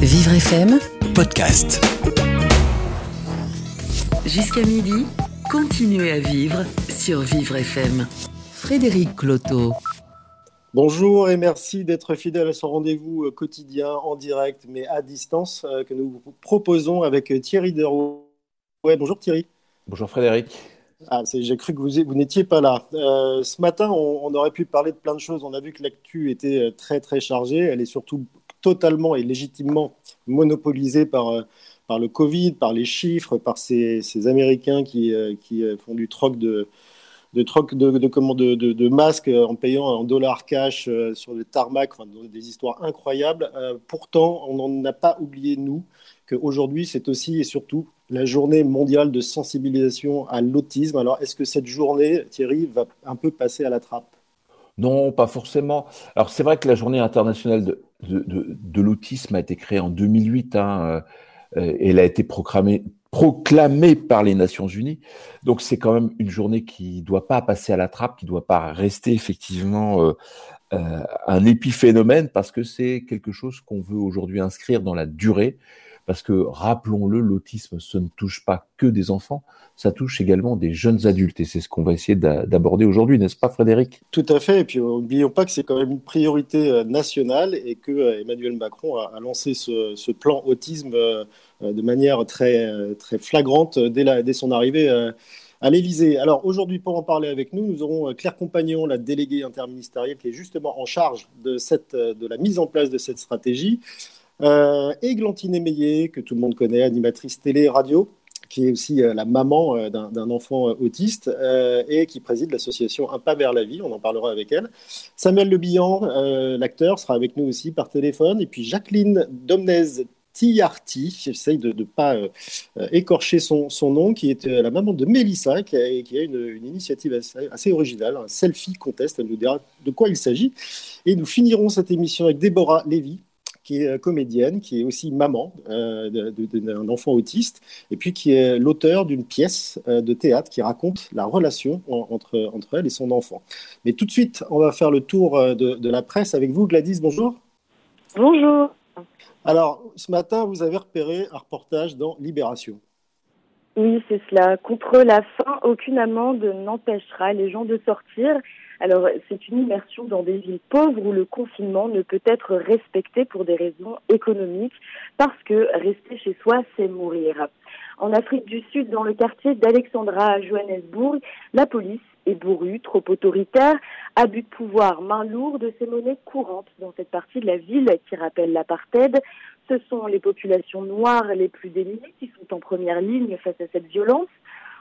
Vivre FM, podcast. jusqu'à midi, continuez à vivre sur Vivre FM. Frédéric Cloteau. Bonjour et merci d'être fidèle à ce rendez-vous euh, quotidien en direct mais à distance euh, que nous vous proposons avec euh, Thierry Derouet. Ouais, bonjour Thierry. Bonjour Frédéric. Ah, c'est- j'ai cru que vous, vous n'étiez pas là. Euh, ce matin, on, on aurait pu parler de plein de choses. On a vu que l'actu était très très chargée. Elle est surtout totalement et légitimement monopolisée par, euh, par le Covid, par les chiffres, par ces, ces Américains qui, euh, qui euh, font du troc de, de troc de, de, de, de- masques en payant en dollars cash sur le tarmac, enfin, des histoires incroyables. Pourtant, on n'en a pas oublié, nous, qu'aujourd'hui, c'est aussi et surtout la journée mondiale de sensibilisation à l'autisme. Alors, est-ce que cette journée, Thierry, va un peu passer à la trappe? Non, pas forcément. Alors c'est vrai que la journée internationale de, de, de, l'autisme a été créée en 2008. Hein, euh, et elle a été proclamée, proclamée par les Nations Unies. Donc c'est quand même une journée qui doit pas passer à la trappe, qui doit pas rester effectivement euh, euh, un épiphénomène parce que c'est quelque chose qu'on veut aujourd'hui inscrire dans la durée. Parce que rappelons-le, l'autisme, ce ne touche pas que des enfants, ça touche également des jeunes adultes. Et c'est ce qu'on va essayer d'a- d'aborder aujourd'hui, n'est-ce pas Frédéric? Tout à fait. Et puis, n'oublions pas que c'est quand même une priorité euh, nationale et que euh, Emmanuel Macron a, lancé ce, plan autisme euh, de manière très, très flagrante dès, son arrivée à l'Élysée. Alors, aujourd'hui, pour en parler avec nous, nous aurons Claire Compagnon, la déléguée interministérielle qui est justement en charge de la mise en place de cette stratégie. Euh, et Glantine Émeillé, que tout le monde connaît, animatrice télé et radio, qui est aussi euh, la maman euh, d'un enfant euh, autiste euh, et qui préside l'association Un pas vers la vie. On en parlera avec elle. Samuel Le Bihan, euh, l'acteur, sera avec nous aussi par téléphone. Et puis Jacqueline Domnez Tiarty, j'essaye de ne pas euh, euh, écorcher son, nom, qui est euh, la maman de Mélissa, qui a, qui a une, une initiative assez, assez originale, un selfie contest. Elle nous dira de quoi il s'agit. Et nous finirons cette émission avec Déborah Lévy, qui est euh, comédienne, qui est aussi maman euh, d'un enfant autiste, et puis qui est l'auteur d'une pièce euh, de théâtre qui raconte la relation en- entre, entre elle et son enfant. Mais tout de suite, on va faire le tour de, de la presse avec vous, Gladys, bonjour. Bonjour. Alors, ce matin, vous avez repéré un reportage dans Libération. Oui, c'est cela. Contre la faim, aucune amende n'empêchera les gens de sortir. Alors, c'est une immersion dans des villes pauvres où le confinement ne peut être respecté pour des raisons économiques, parce que rester chez soi, c'est mourir. En Afrique du Sud, dans le quartier d'Alexandra à Johannesburg, la police est bourrue, trop autoritaire, abus de pouvoir, main lourde, ces monnaies courantes dans cette partie de la ville qui rappelle l'apartheid. Ce sont les populations noires les plus démunies qui sont en première ligne face à cette violence.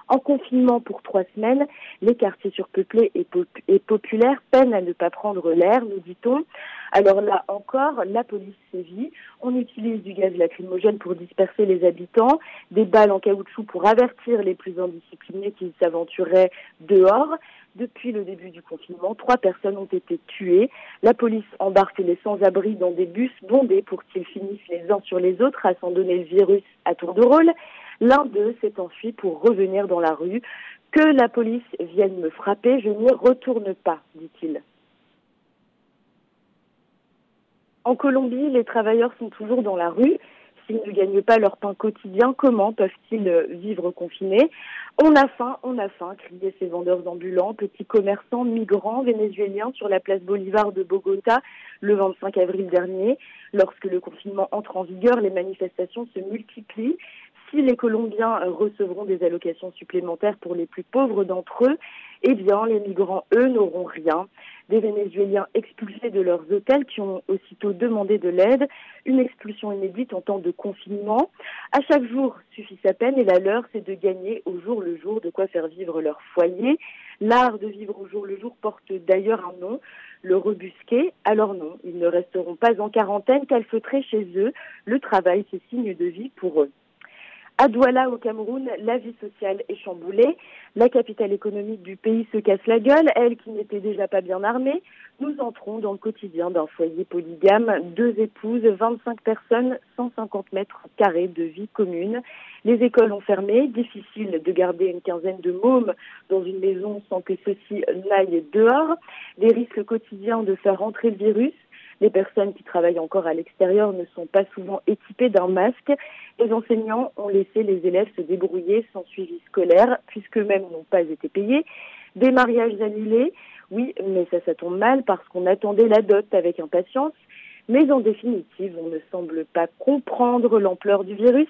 En confinement pour trois semaines, les quartiers surpeuplés et, pop- et populaires peinent à ne pas prendre l'air, nous dit-on. Alors là encore, la police sévit. On utilise du gaz lacrymogène pour disperser les habitants, des balles en caoutchouc pour avertir les plus indisciplinés qui s'aventuraient dehors. Depuis le début du confinement, trois personnes ont été tuées. La police embarque les sans-abri dans des bus bondés pour qu'ils finissent les uns sur les autres à s'en donner le virus à tour de rôle. L'un d'eux s'est enfui pour revenir dans la rue. Que la police vienne me frapper, je n'y retourne pas, dit-il. En Colombie, les travailleurs sont toujours dans la rue. S'ils ne gagnent pas leur pain quotidien, comment peuvent-ils euh, vivre confinés? On a faim, on a faim, criaient ces vendeurs ambulants, petits commerçants, migrants, vénézuéliens sur la place Bolivar de Bogota le 25 avril dernier. Lorsque le confinement entre en vigueur, les manifestations se multiplient. Si les Colombiens euh, recevront des allocations supplémentaires pour les plus pauvres d'entre eux, eh bien, les migrants, eux, n'auront rien. Des Vénézuéliens expulsés de leurs hôtels qui ont aussitôt demandé de l'aide, une expulsion inédite en temps de confinement. À chaque jour suffit sa peine et la leur, c'est de gagner au jour le jour de quoi faire vivre leur foyer. L'art de vivre au jour le jour porte d'ailleurs un nom, le rebusqué. Alors non, ils ne resteront pas en quarantaine, calfeutrés chez eux. Le travail, c'est signe de vie pour eux. À Douala, au Cameroun, la vie sociale est chamboulée. La capitale économique du pays se casse la gueule, elle qui n'était déjà pas bien armée. Nous entrons dans le quotidien d'un foyer polygame, deux épouses, 25 personnes, 150 mètres carrés de vie commune. Les écoles ont fermé, difficile de garder une quinzaine de mômes dans une maison sans que ceux-ci n'aillent dehors. Des risques quotidiens de faire rentrer le virus. Les personnes qui travaillent encore à l'extérieur ne sont pas souvent équipées d'un masque. Les enseignants ont laissé les élèves se débrouiller sans suivi scolaire, puisqu'eux-mêmes n'ont pas été payés. Des mariages annulés, oui, mais ça, ça tombe mal parce qu'on attendait la dot avec impatience. Mais en définitive, on ne semble pas comprendre l'ampleur du virus.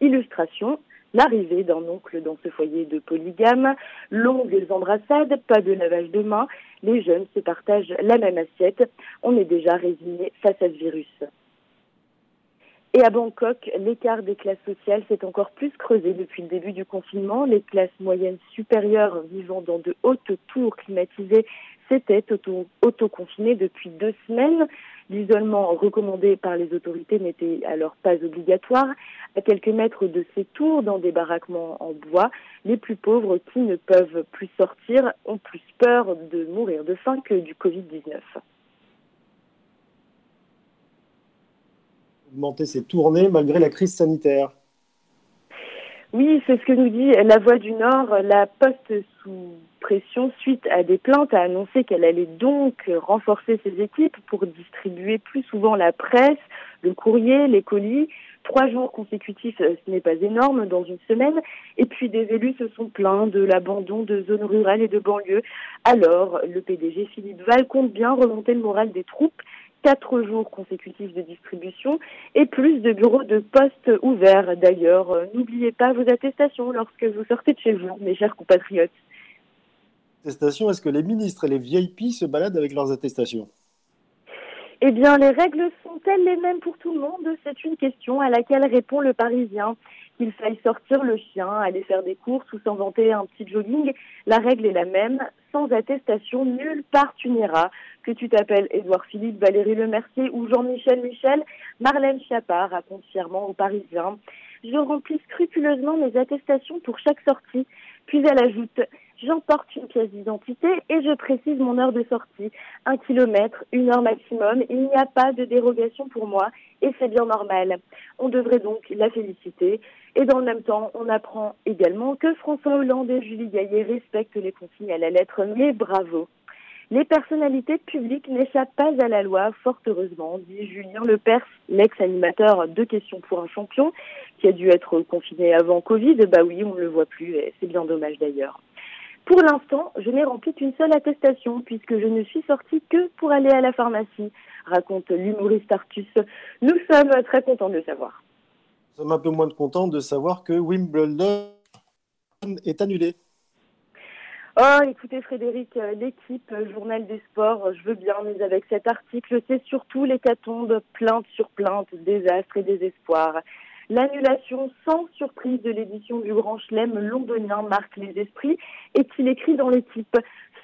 Illustration, l'arrivée d'un oncle dans ce foyer de polygame, longues embrassades, pas de lavage de mains, les jeunes se partagent la même assiette. On est déjà résigné face à ce virus. Et à Bangkok, l'écart des classes sociales s'est encore plus creusé depuis le début du confinement. Les classes moyennes supérieures vivant dans de hautes tours climatisées s'étaient auto-confinées depuis deux semaines. L'isolement recommandé par les autorités n'était alors pas obligatoire. À quelques mètres de ces tours, dans des baraquements en bois, les plus pauvres qui ne peuvent plus sortir ont plus peur de mourir de faim que du Covid-19. augmenter ses tournées malgré la crise sanitaire. Oui, c'est ce que nous dit la Voix du Nord. La Poste, sous pression suite à des plaintes, a annoncé qu'elle allait donc renforcer ses équipes pour distribuer plus souvent la presse, le courrier, les colis. Trois jours consécutifs, ce n'est pas énorme dans une semaine. Et puis des élus se sont plaints de l'abandon de zones rurales et de banlieues. Alors, le PDG Philippe Val compte bien remonter le moral des troupes quatre jours consécutifs de distribution et plus de bureaux de poste ouverts. D'ailleurs, euh, n'oubliez pas vos attestations lorsque vous sortez de chez vous, mes chers compatriotes. Attestations, est-ce que les ministres et les VIP se baladent avec leurs attestations? Eh bien, les règles sont-elles les mêmes pour tout le monde? C'est une question à laquelle répond le Parisien. Qu'il faille sortir le chien, aller faire des courses ou s'inventer un petit jogging, la règle est la même. Sans attestation, nulle part tu n'iras. Que tu t'appelles Édouard Philippe, Valérie Lemercier ou Jean-Michel Michel, Marlène Chapard raconte fièrement aux Parisiens. Je remplis scrupuleusement mes attestations pour chaque sortie. Puis elle ajoute J'emporte une pièce d'identité et je précise mon heure de sortie. Un kilomètre, une heure maximum. Il n'y a pas de dérogation pour moi et c'est bien normal. On devrait donc la féliciter. Et dans le même temps, on apprend également que François Hollande et Julie Gaillet respectent les consignes à la lettre. Mais bravo. Les personnalités publiques n'échappent pas à la loi, fort heureusement, dit Julien Lepers, l'ex-animateur de Questions pour un champion, qui a dû être confiné avant Covid. Bah oui, on ne le voit plus, et c'est bien dommage d'ailleurs. Pour l'instant, je n'ai rempli qu'une seule attestation puisque je ne suis sortie que pour aller à la pharmacie, raconte l'humoriste Artus. Nous sommes très contents de le savoir. Nous sommes un peu moins contents de savoir que Wimbledon est annulé. Oh, écoutez Frédéric, l'équipe euh, Journal des Sports, je veux bien, mais avec cet article, c'est surtout l'hécatombe, plainte sur plainte, désastre et désespoir. L'annulation sans surprise de l'édition du Grand Chelem londonien marque les esprits et qu'il écrit dans l'équipe.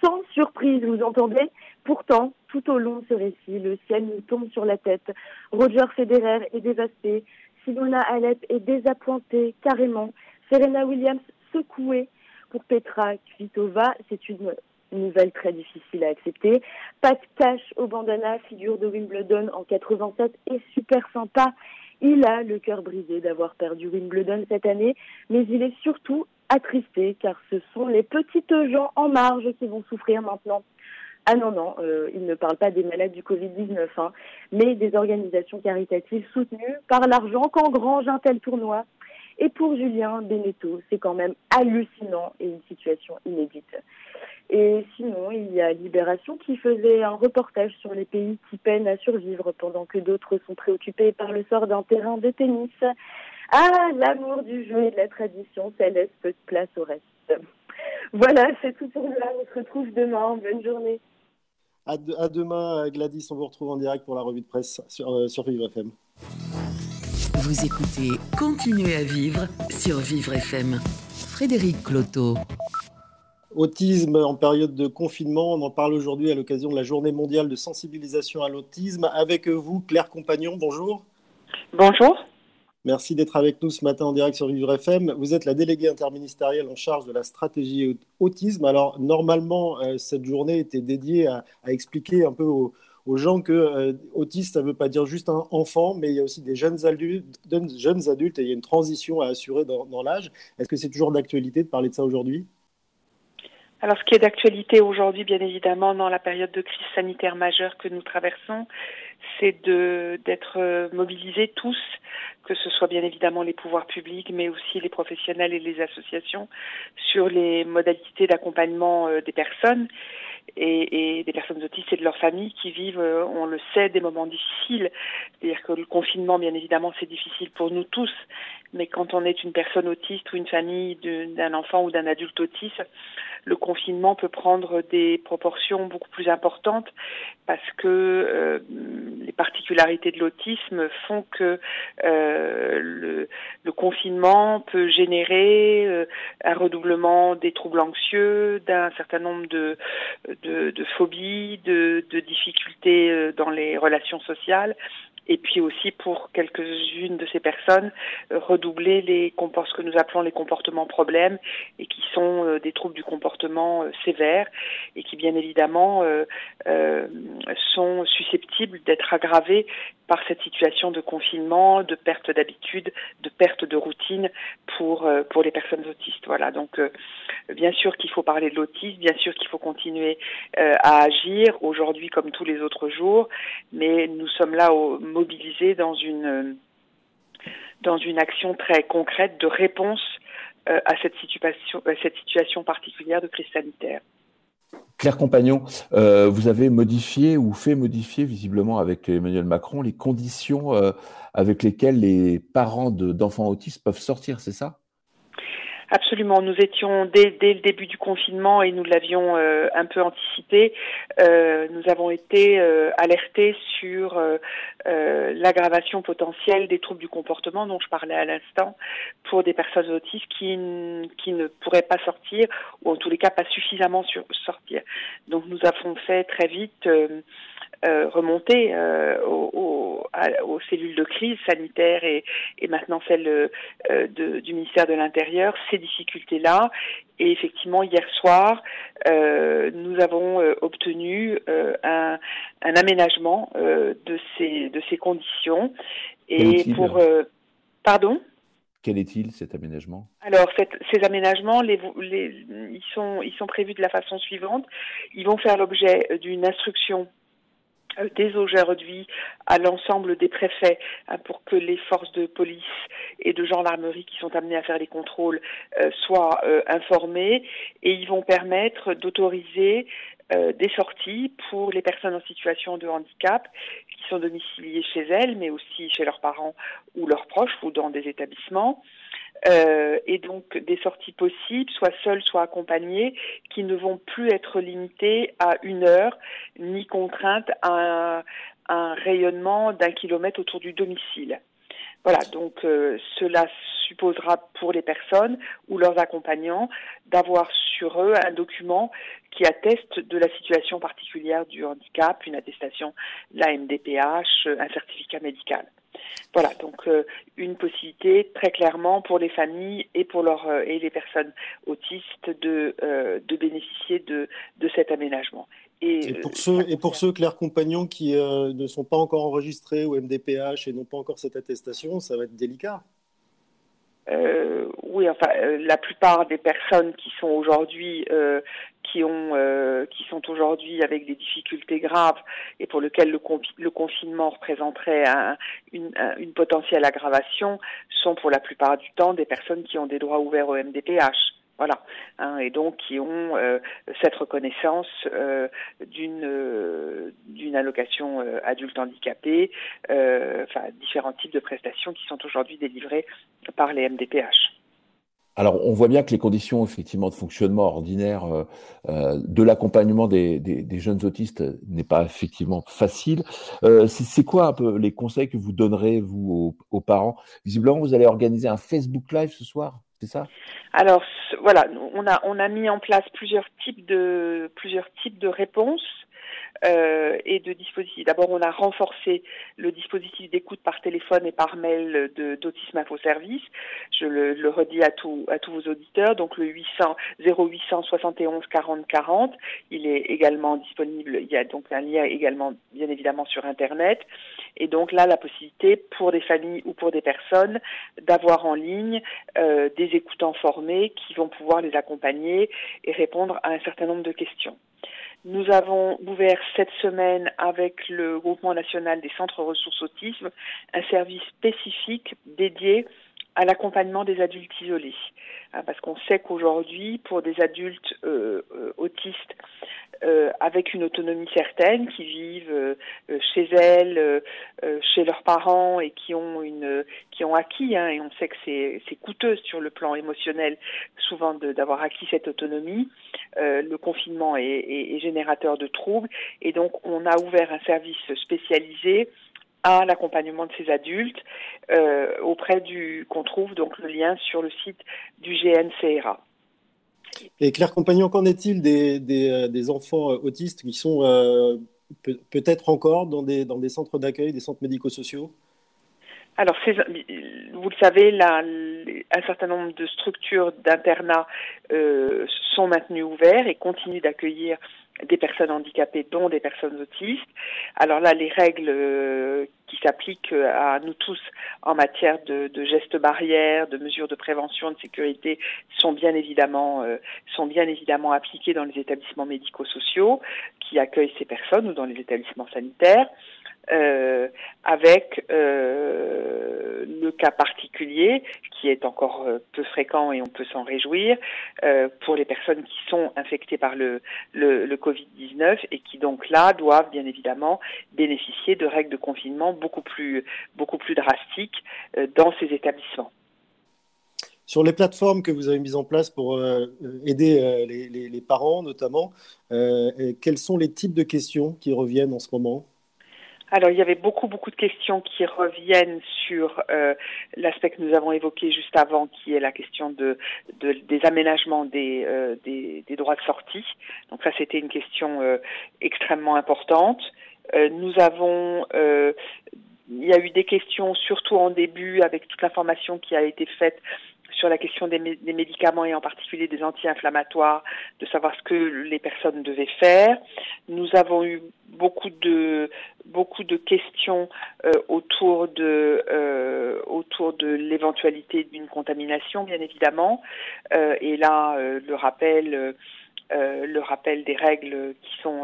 Sans surprise, vous entendez? Pourtant, tout au long de ce récit, le ciel nous tombe sur la tête. Roger Federer est dévasté, Simona Alep est désappointée carrément, Serena Williams secouée. Pour Petra Kvitova, c'est une nouvelle très difficile à accepter. Pat Cash au bandana, figure de Wimbledon en 87, est super sympa. Il a le cœur brisé d'avoir perdu Wimbledon cette année, mais il est surtout attristé car ce sont les petites gens en marge qui vont souffrir maintenant. Ah non, non, euh, il ne parle pas des malades du Covid-19, hein, mais des organisations caritatives soutenues par l'argent qu'engrange un tel tournoi. Et pour Julien Beneteau, c'est quand même hallucinant et une situation inédite. Et sinon, il y a Libération qui faisait un reportage sur les pays qui peinent à survivre pendant que d'autres sont préoccupés par le sort d'un terrain de tennis. Ah, l'amour du jeu et de la tradition, ça laisse peu de place au reste. Voilà, c'est tout pour là. On se retrouve demain. Bonne journée. À, demain, Gladys. On vous retrouve en direct pour la revue de presse sur, euh, FM. Vous écoutez Continuez à vivre sur Vivre FM. Frédéric Cloteau. Autisme en période de confinement, on en parle aujourd'hui à l'occasion de la journée mondiale de sensibilisation à l'autisme. Avec vous, Claire Compagnon, bonjour. Bonjour. Merci d'être avec nous ce matin en direct sur Vivre FM. Vous êtes la déléguée interministérielle en charge de la stratégie autisme. Alors, normalement, euh, cette journée était dédiée à, expliquer un peu aux, gens que euh, autiste, ça ne veut pas dire juste un enfant, mais il y a aussi des jeunes adultes, et il y a une transition à assurer dans l'âge. Est-ce que c'est toujours d'actualité de parler de ça aujourd'hui? Alors, ce qui est d'actualité aujourd'hui, bien évidemment, dans la période de crise sanitaire majeure que nous traversons, c'est d'être mobilisés tous, que ce soit bien évidemment les pouvoirs publics, mais aussi les professionnels et les associations, sur les modalités d'accompagnement des personnes et, et, des personnes autistes et de leurs familles qui vivent, euh, on le sait, des moments difficiles. C'est-à-dire que le confinement, bien évidemment, c'est difficile pour nous tous, mais quand on est une personne autiste ou une famille d'un enfant ou d'un adulte autiste, le confinement peut prendre des proportions beaucoup plus importantes parce que euh, les particularités de l'autisme font que euh, le, le, confinement peut générer euh, un redoublement des troubles anxieux, d'un certain nombre de, de, phobies, de, difficultés euh, dans les relations sociales et puis aussi pour quelques-unes de ces personnes euh, redoubler les ce que nous appelons les comportements problèmes et qui sont euh, des troubles du comportement sévères et qui bien évidemment sont susceptibles d'être aggravés par cette situation de confinement, de perte d'habitude, de perte de routine pour pour les personnes autistes. Voilà donc bien sûr qu'il faut parler de l'autisme, bien sûr qu'il faut continuer à agir aujourd'hui comme tous les autres jours, mais nous sommes là mobilisés dans une, dans une action très concrète de réponse euh, à cette situation, à cette situation particulière de crise sanitaire. Claire Compagnon, euh, vous avez modifié ou fait modifier visiblement avec Emmanuel Macron les conditions euh, avec lesquelles les parents d'enfants autistes peuvent sortir, c'est ça? Absolument. Nous étions dès, dès, le début du confinement et nous l'avions euh, un peu anticipé. Euh, nous avons été euh, alertés sur l'aggravation potentielle des troubles du comportement dont je parlais à l'instant pour des personnes autistes qui, qui ne pourraient pas sortir ou en tous les cas pas suffisamment sur, sortir. Donc nous avons fait très vite euh, remonter euh, aux, aux, cellules de crise sanitaire et, et maintenant celles euh, de, du ministère de l'Intérieur ces difficultés-là. Et effectivement, hier soir, nous avons obtenu un, un, aménagement de ces de ces conditions. Et pour pardon? Quel est-il cet aménagement? Alors, cette, ces aménagements, les, les, ils, sont, ils sont prévus de la façon suivante. Ils vont faire l'objet d'une instruction dès aujourd'hui à l'ensemble des préfets hein, pour que les forces de police et de gendarmerie qui sont amenées à faire les contrôles euh, soient euh, informées. Et ils vont permettre d'autoriser des sorties pour les personnes en situation de handicap qui sont domiciliées chez elles mais aussi chez leurs parents ou leurs proches ou dans des établissements euh, et donc des sorties possibles, soit seules, soit accompagnées, qui ne vont plus être limitées à une heure, ni contraintes à un rayonnement d'un kilomètre autour du domicile. Voilà, donc euh, cela supposera pour les personnes ou leurs accompagnants d'avoir sur eux un document qui atteste de la situation particulière du handicap, une attestation, la MDPH, un certificat médical. Voilà, donc euh, une possibilité très clairement pour les familles et pour leur, euh, et les personnes autistes de, de bénéficier de, de cet aménagement. Et, pour ceux, et pour ceux, Claire Compagnon, qui ne sont pas encore enregistrés au MDPH et n'ont pas encore cette attestation, ça va être délicat. Euh, oui, enfin, euh, la plupart des personnes qui sont aujourd'hui, euh, qui ont, euh, qui sont aujourd'hui avec des difficultés graves et pour lesquelles le, le confinement représenterait un, une, une, potentielle aggravation, sont pour la plupart du temps des personnes qui ont des droits ouverts au MDPH. Voilà, hein, et donc qui ont euh, cette reconnaissance euh, d'une euh, d'une allocation adulte handicapé, enfin différents types de prestations qui sont aujourd'hui délivrées par les MDPH. Alors, on voit bien que les conditions effectivement de fonctionnement ordinaire de l'accompagnement des, jeunes autistes n'est pas effectivement facile. C'est quoi un peu les conseils que vous donnerez vous aux parents? Visiblement, vous allez organiser un Facebook Live ce soir? C'est ça? Alors voilà, on a on a mis en place plusieurs types de plusieurs types de réponses euh, et de dispositifs. D'abord, on a renforcé le dispositif d'écoute par téléphone et par mail d'Autisme Info Service. Je le, le, redis à, tout, à tous vos auditeurs. Donc le 800 0800 71 40 40. Il est également disponible. Il y a donc un lien également, bien évidemment, sur Internet. Et donc là, la possibilité pour des familles ou pour des personnes d'avoir en ligne euh, des écoutants formés qui vont pouvoir les accompagner et répondre à un certain nombre de questions. Nous avons ouvert cette semaine avec le groupement national des centres ressources autisme un service spécifique dédié à l'accompagnement des adultes isolés. Hein, parce qu'on sait qu'aujourd'hui, pour des adultes euh, euh, autistes euh, avec une autonomie certaine, qui vivent chez elles, chez leurs parents et qui ont une, qui ont acquis, hein, et on sait que c'est, c'est coûteux sur le plan émotionnel, souvent d'avoir acquis cette autonomie. le confinement est, est, est générateur de troubles, et donc on a ouvert un service spécialisé à l'accompagnement de ces adultes euh, auprès du qu'on trouve donc le lien sur le site du GNCRA. Et Claire Compagnon, qu'en est-il des, des, euh, des, enfants euh, autistes qui sont euh, peut-être encore dans des, dans des centres d'accueil, des centres médico-sociaux? Alors, vous le savez, là, un certain nombre de structures d'internat euh, sont maintenues ouvertes et continuent d'accueillir des personnes handicapées, dont des personnes autistes. Alors là, les règles euh, qui s'appliquent à nous tous en matière de, de, gestes barrières, de mesures de prévention, de sécurité, sont bien évidemment euh, sont bien évidemment appliquées dans les établissements médico-sociaux qui accueillent ces personnes ou dans les établissements sanitaires euh, avec euh, le cas particulier qui est encore euh, peu fréquent et on peut s'en réjouir pour les personnes qui sont infectées par le, le, le Covid-19 et qui donc là doivent bien évidemment bénéficier de règles de confinement beaucoup plus beaucoup plus drastiques dans ces établissements. Sur les plateformes que vous avez mises en place pour aider les, parents notamment, quels sont les types de questions qui reviennent en ce moment? Alors, il y avait beaucoup, beaucoup de questions qui reviennent sur euh, l'aspect que nous avons évoqué juste avant, qui est la question de, de des aménagements des, euh, des, des, droits de sortie. Donc ça, c'était une question euh, extrêmement importante. Euh, nous avons il y a eu des questions, surtout en début, avec toute l'information qui a été faite sur la question des, médicaments et en particulier des anti-inflammatoires, de savoir ce que les personnes devaient faire. Nous avons eu beaucoup de beaucoup de questions euh, autour de euh, autour de l'éventualité d'une contamination, bien évidemment. Euh, et là, le rappel le rappel des règles qui sont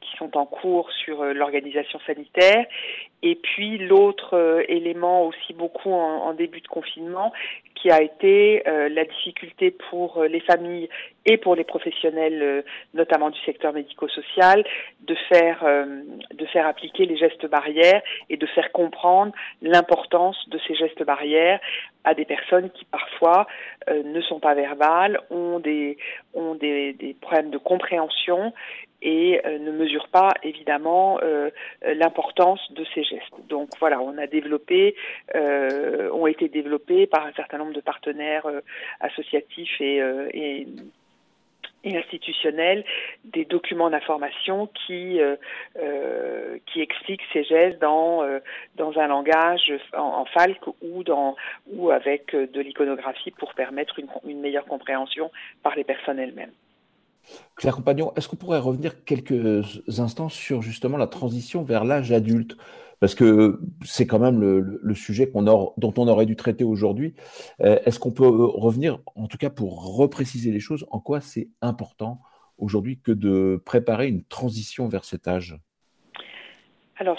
qui sont en cours sur l'organisation sanitaire et puis l'autre élément aussi beaucoup en, début de confinement qui a été la difficulté pour les familles et pour les professionnels notamment du secteur médico-social de faire de faire appliquer les gestes barrières et de faire comprendre l'importance de ces gestes barrières à des personnes qui parfois euh, ne sont pas verbales, ont des, ont des, des problèmes de compréhension et euh, ne mesurent pas évidemment euh, l'importance de ces gestes. Donc voilà, on a développé, euh, ont été développés par un certain nombre de partenaires associatifs et, et et institutionnels des documents d'information qui euh, euh, qui expliquent ces gestes dans euh, dans un langage en, en falque ou dans ou avec de l'iconographie pour permettre une, une meilleure compréhension par les personnes elles-mêmes. Claire Compagnon, est-ce qu'on pourrait revenir quelques instants sur justement la transition vers l'âge adulte? Parce que c'est quand même le, sujet dont on aurait dû traiter aujourd'hui. Euh, Est-ce qu'on peut revenir, en tout cas pour repréciser les choses, en quoi c'est important aujourd'hui que de préparer une transition vers cet âge? Alors,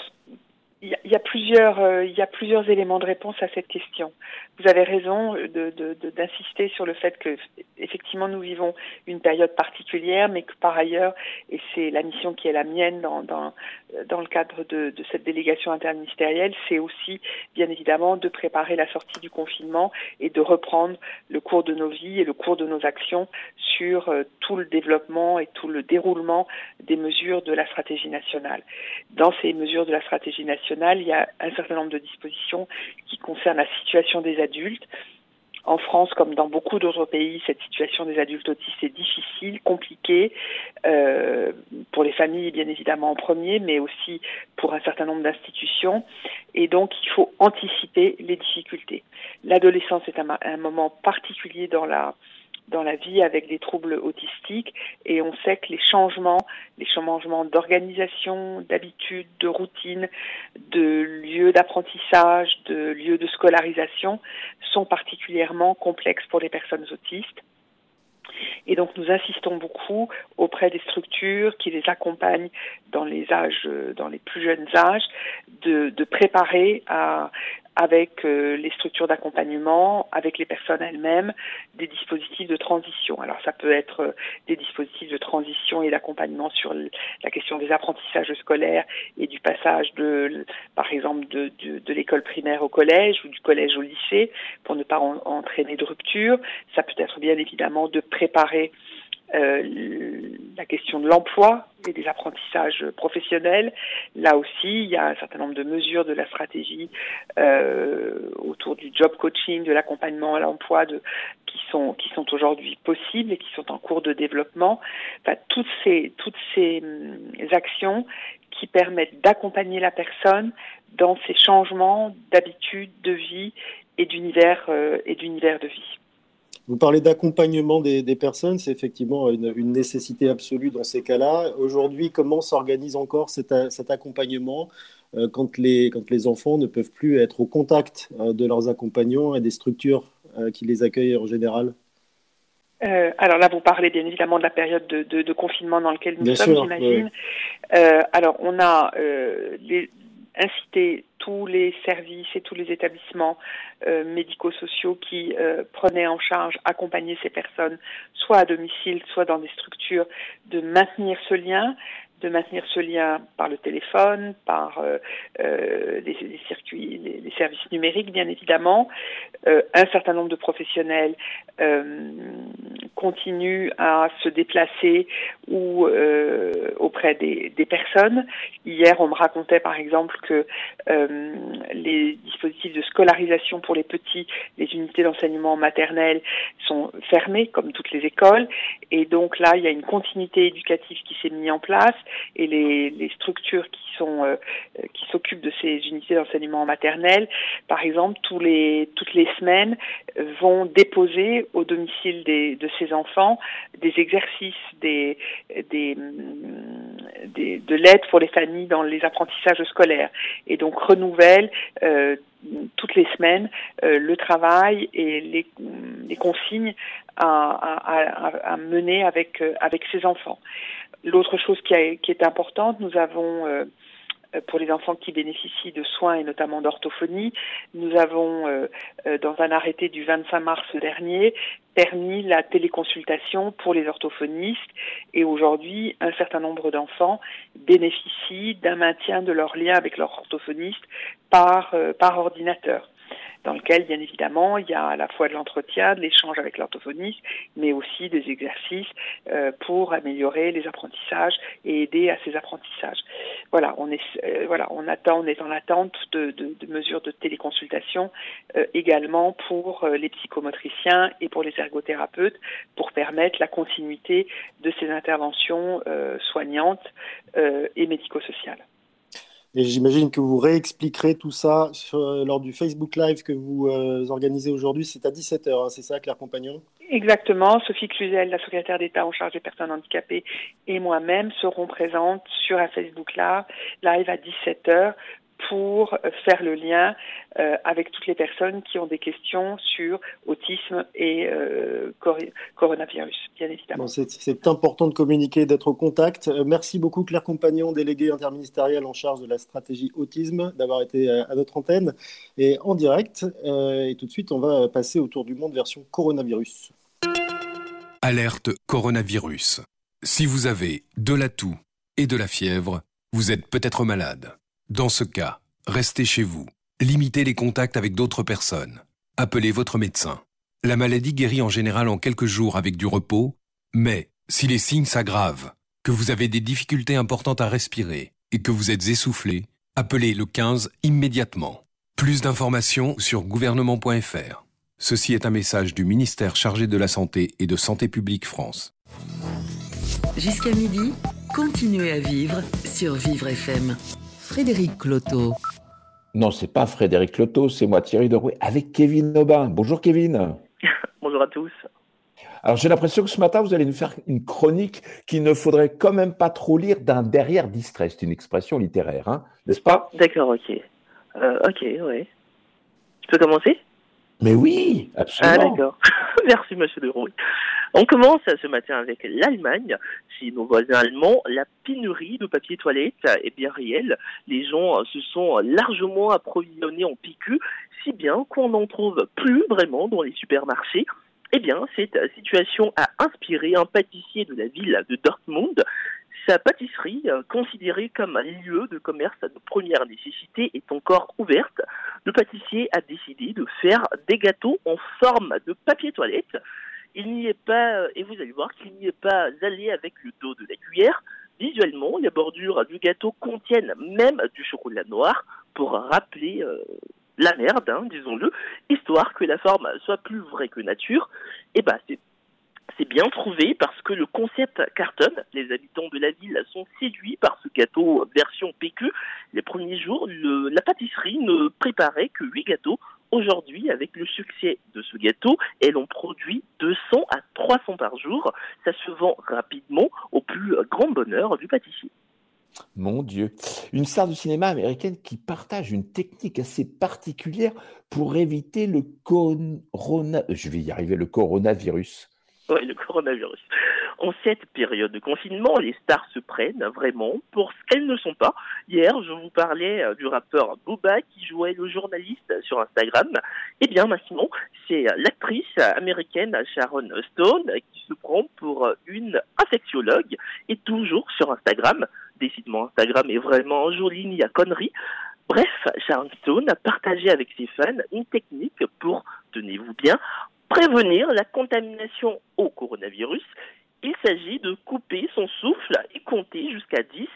il y, a plusieurs, euh, il y a plusieurs éléments de réponse à cette question. Vous avez raison d'insister de, de, sur le fait que effectivement nous vivons une période particulière, mais que par ailleurs, et c'est la mission qui est la mienne dans, dans, dans le cadre de, de cette délégation interministérielle, c'est aussi bien évidemment de préparer la sortie du confinement et de reprendre le cours de nos vies et le cours de nos actions sur euh, tout le développement et tout le déroulement des mesures de la stratégie nationale. Dans ces mesures de la stratégie nationale, il y a un certain nombre de dispositions qui concernent la situation des adultes. En France, comme dans beaucoup d'autres pays, cette situation des adultes autistes est difficile, compliquée, euh, pour les familles bien évidemment en premier, mais aussi pour un certain nombre d'institutions. Et donc, il faut anticiper les difficultés. L'adolescence est un, un moment particulier dans la dans la vie avec des troubles autistiques et on sait que les changements, les changements d'organisation, d'habitude, de routine, de lieu d'apprentissage, de lieu de scolarisation sont particulièrement complexes pour les personnes autistes. Et donc nous insistons beaucoup auprès des structures qui les accompagnent dans les âges, dans les plus jeunes âges, de, de préparer à, avec euh, les structures d'accompagnement, avec les personnes elles-mêmes, des dispositifs de transition. Alors ça peut être euh, des dispositifs de transition et d'accompagnement sur la question des apprentissages scolaires et du passage de, par exemple, de, de, de l'école primaire au collège ou du collège au lycée, pour ne pas entraîner de rupture. Ça peut être bien évidemment de préparer euh, la question de l'emploi et des apprentissages professionnels. Là aussi, il y a un certain nombre de mesures de la stratégie euh, autour du job coaching, de l'accompagnement à l'emploi, qui sont aujourd'hui possibles et qui sont en cours de développement. Enfin, toutes ces toutes ces hum, actions qui permettent d'accompagner la personne dans ses changements d'habitude, de vie et d'univers euh, et d'univers de vie. Vous parlez d'accompagnement des, personnes, c'est effectivement une, nécessité absolue dans ces cas-là. Aujourd'hui, comment s'organise encore cet, accompagnement euh, quand, les, quand les enfants ne peuvent plus être au contact euh, de leurs accompagnants et des structures euh, qui les accueillent en général? Alors là, vous parlez bien évidemment de la période de, confinement dans laquelle nous sommes, j'imagine. alors, on a les, incité tous les services et tous les établissements euh, médico-sociaux qui euh, prenaient en charge, accompagner ces personnes, soit à domicile, soit dans des structures, de maintenir ce lien, de maintenir ce lien par le téléphone, par euh, euh les, les, circuits, les, services numériques, bien évidemment. Euh, un certain nombre de professionnels euh, continuent à se déplacer ou euh, auprès des, des, personnes. Hier, on me racontait par exemple que les dispositifs de scolarisation pour les petits, les unités d'enseignement maternel sont fermés, comme toutes les écoles, et donc là, il y a une continuité éducative qui s'est mise en place et les, structures qui sont euh, qui s'occupent de ces unités d'enseignement maternel, par exemple, tous les toutes les semaines vont déposer au domicile de ces enfants des exercices, des, des, des de l'aide pour les familles dans les apprentissages scolaires et donc renouvellent euh, toutes les semaines euh, le travail et les, les consignes à, à, mener avec avec ces enfants. L'autre chose qui, est importante, nous avons euh, pour les enfants qui bénéficient de soins et notamment d'orthophonie, nous avons, euh, euh, dans un arrêté du 25 mars dernier, permis la téléconsultation pour les orthophonistes. Et aujourd'hui, un certain nombre d'enfants bénéficient d'un maintien de leur lien avec leur orthophoniste par ordinateur dans lequel, bien évidemment, il y a à la fois de l'entretien, de l'échange avec l'orthophoniste, mais aussi des exercices euh, pour améliorer les apprentissages et aider à ces apprentissages. Voilà, on est, euh, voilà, on attend, on est en attente de, de, de mesures de téléconsultation euh, également pour les psychomotriciens et pour les ergothérapeutes pour permettre la continuité de ces interventions soignantes et médico-sociales. Et j'imagine que vous réexpliquerez tout ça euh, lors du Facebook Live que vous euh, organisez aujourd'hui. C'est à 17h, hein, c'est ça, Claire Compagnon Exactement. Sophie Cluzel, la secrétaire d'État en charge des personnes handicapées, et moi-même serons présentes sur un Facebook Live à 17h pour faire le lien euh, avec toutes les personnes qui ont des questions sur autisme et euh, coronavirus, bien évidemment. c'est important de communiquer, d'être au contact. Euh, merci beaucoup Claire Compagnon, déléguée interministérielle en charge de la stratégie autisme, d'avoir été à notre antenne et en direct. et tout de suite, on va passer au tour du monde version coronavirus. Alerte coronavirus. Si vous avez de la toux et de la fièvre, vous êtes peut-être malade. Dans ce cas, restez chez vous. Limitez les contacts avec d'autres personnes. Appelez votre médecin. La maladie guérit en général en quelques jours avec du repos, mais si les signes s'aggravent, que vous avez des difficultés importantes à respirer et que vous êtes essoufflé, appelez le 15 immédiatement. Plus d'informations sur gouvernement.fr. Ceci est un message du ministère chargé de la Santé et de Santé publique France. Jusqu'à midi, continuez à vivre sur Vivre FM. Frédéric Cloto. Non, c'est pas Frédéric Cloto, c'est moi Thierry Derouet avec Kevin Aubin. Bonjour Kevin. Bonjour à tous. Alors j'ai l'impression que ce matin vous allez nous faire une chronique qu'il ne faudrait quand même pas trop lire d'un derrière distrait. C'est une expression littéraire, hein, n'est-ce pas? D'accord, ok. Euh, ok, oui. Je peux commencer? Mais oui, absolument. Ah d'accord. Merci Monsieur Derouet. On commence ce matin avec l'Allemagne. Chez nos voisins allemands, la pénurie de papier toilette est bien réelle. Les gens se sont largement approvisionnés en PQ, si bien qu'on n'en trouve plus vraiment dans les supermarchés. Eh bien, cette situation a inspiré un pâtissier de la ville de Dortmund. Sa pâtisserie, considérée comme un lieu de commerce de première nécessité, est encore ouverte. Le pâtissier a décidé de faire des gâteaux en forme de papier toilette. Il n'y est pas, et vous allez voir qu'il n'y est pas allé avec le dos de la cuillère. Visuellement, les bordures du gâteau contiennent même du chocolat noir pour rappeler euh, la merde, hein, disons-le, histoire que la forme soit plus vraie que nature. Et bah, c'est c'est bien trouvé parce que le concept cartonne. Les habitants de la ville sont séduits par ce gâteau version PQ. Les premiers jours, la pâtisserie ne préparait que 8 gâteaux. Aujourd'hui, avec le succès de ce gâteau, elle en produit 200 à 300 par jour. Ça se vend rapidement au plus grand bonheur du pâtissier. Mon Dieu. Une star du cinéma américaine qui partage une technique assez particulière pour éviter le corona... Je vais y arriver, le coronavirus. Oui, le coronavirus. En cette période de confinement, les stars se prennent vraiment pour ce qu'elles ne sont pas. Hier, je vous parlais euh, du rappeur Boba qui jouait le journaliste sur Instagram. Eh bien, maintenant, c'est l'actrice américaine Sharon Stone qui se prend pour une infectiologue et toujours sur Instagram. Décidément, Instagram est vraiment joli, ni à conneries. Bref, Sharon Stone a partagé avec ses fans une technique pour, tenez-vous bien, prévenir la contamination au coronavirus. Il s'agit de couper son souffle et compter jusqu'à 10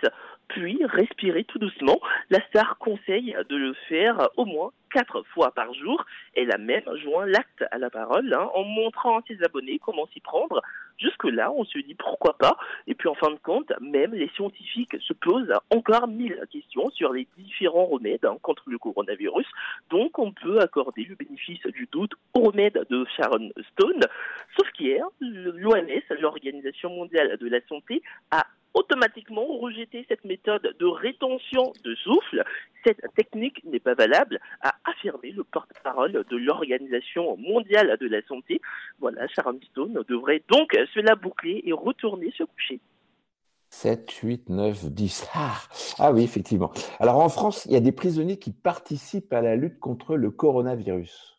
puis respirer tout doucement. La star conseille de le faire au moins quatre fois par jour. Elle a même joint l'acte à la parole hein, en montrant à ses abonnés comment s'y prendre. Jusque-là, on se dit pourquoi pas. Et puis en fin de compte, même les scientifiques se posent encore mille questions sur les différents remèdes hein, contre le coronavirus. Donc on peut accorder le bénéfice du doute au remède de Sharon Stone. Sauf qu'hier, l'OMS, l'Organisation mondiale de la santé, a automatiquement rejeter cette méthode de rétention de souffle. Cette technique n'est pas valable, affirmé le porte-parole de l'Organisation mondiale de la santé. Voilà, Sharon Stone devrait donc se la boucler et retourner se coucher. 7, 8, 9, 10. Ah, ah oui, effectivement. Alors en France, il y a des prisonniers qui participent à la lutte contre le coronavirus.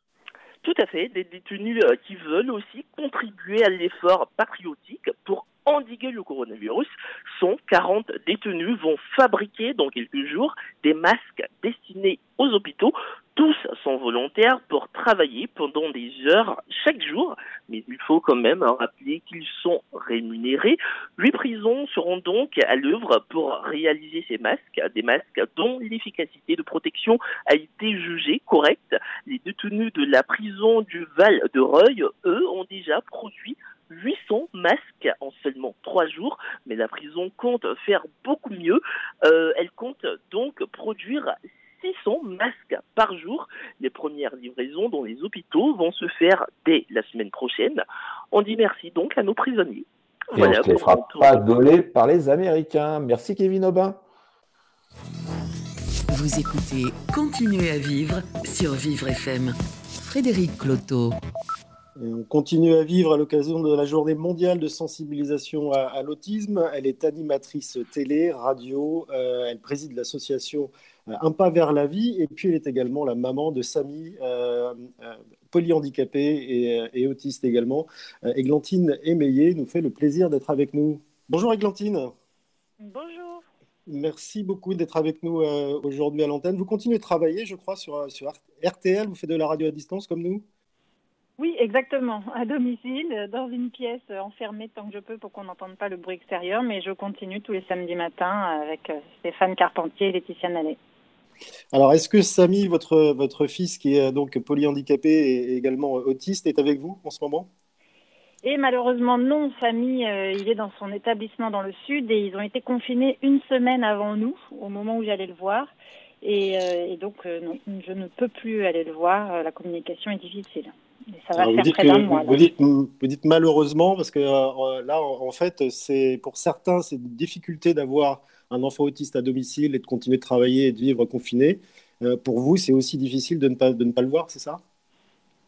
Tout à fait, des détenus euh, qui veulent aussi contribuer à l'effort patriotique pour endiguer le coronavirus. 140 détenus vont fabriquer dans quelques jours des masques destinés aux hôpitaux. Tous sont volontaires pour travailler pendant des heures chaque jour, mais il faut quand même rappeler qu'ils sont rémunérés. Huit prisons seront donc à l'œuvre pour réaliser ces masques, des masques dont l'efficacité de protection a été jugée correcte. Les détenus de la prison du Val de Reuil, eux, ont déjà produit 800 masques en seulement trois jours, mais la prison compte faire beaucoup mieux. Euh, elle compte donc produire 600 masques par jour. Les premières livraisons dans les hôpitaux vont se faire dès la semaine prochaine. On dit merci donc à nos prisonniers. Et voilà, on ne fera pas donner par les Américains. Merci Kevin Aubin. Vous écoutez Continuez à vivre sur Vivre FM. Frédéric Cloteau on continue à vivre à l'occasion de la journée mondiale de sensibilisation à, l'autisme. Elle est animatrice télé, radio, euh, elle préside l'association euh, Un pas vers la vie et puis elle est également la maman de Samy, euh, polyhandicapé et, et, autiste également. Églantine Émeillé nous fait le plaisir d'être avec nous. Bonjour Églantine. Bonjour. Merci beaucoup d'être avec nous aujourd'hui à l'antenne. Vous continuez de travailler, je crois, sur, sur RTL. Vous faites de la radio à distance comme nous? Oui, exactement. À domicile, dans une pièce enfermée tant que je peux pour qu'on n'entende pas le bruit extérieur, mais je continue tous les samedis matins avec euh, Stéphane Carpentier et Laetitia Nallet. Alors, est-ce que Samy, votre, votre fils, qui est donc polyhandicapé et également autiste, est avec vous en ce moment? Et malheureusement, non, Samy, euh, il est dans son établissement dans le sud et ils ont été confinés une semaine avant nous, au moment où j'allais le voir. Et, euh, donc, non, je ne peux plus aller le voir, la communication est difficile vous, dites vous, dites, malheureusement, parce que euh, là, en, fait, c'est pour certains, c'est une difficulté d'avoir un enfant autiste à domicile et de continuer de travailler et de vivre confiné. Euh, pour vous, c'est aussi difficile de ne, pas, de ne pas le voir, c'est ça?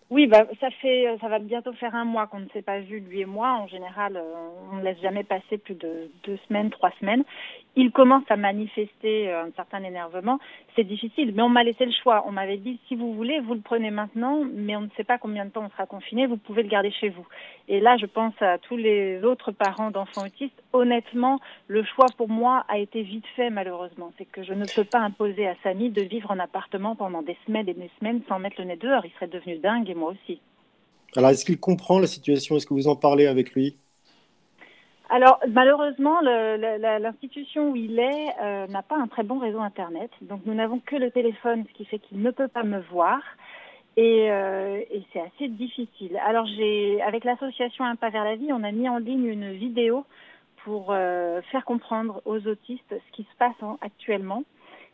Oui, bah, ça fait, ça va bientôt faire un mois qu'on ne s'est pas vu lui et moi. En général, euh, on ne laisse jamais passer plus de deux semaines, trois semaines. Il commence à manifester euh, un certain énervement. C'est difficile, mais on m'a laissé le choix. On m'avait dit si vous voulez, vous le prenez maintenant, mais on ne sait pas combien de temps on sera confiné. Vous pouvez le garder chez vous. Et là, je pense à tous les autres parents d'enfants autistes. Honnêtement, le choix pour moi a été vite fait, malheureusement. C'est que je ne peux pas imposer à Samy de vivre en appartement pendant des semaines et des semaines sans mettre le nez dehors. Il serait devenu dingue moi aussi. Alors, est-ce qu'il comprend la situation? Est-ce que vous en parlez avec lui? Alors malheureusement, l'institution où il est euh, n'a pas un très bon réseau Internet. Donc nous n'avons que le téléphone, ce qui fait qu'il ne peut pas me voir. Et, euh, et c'est assez difficile. Alors j'ai, avec l'association Un pas vers la vie, on a mis en ligne une vidéo pour euh, faire comprendre aux autistes ce qui se passe actuellement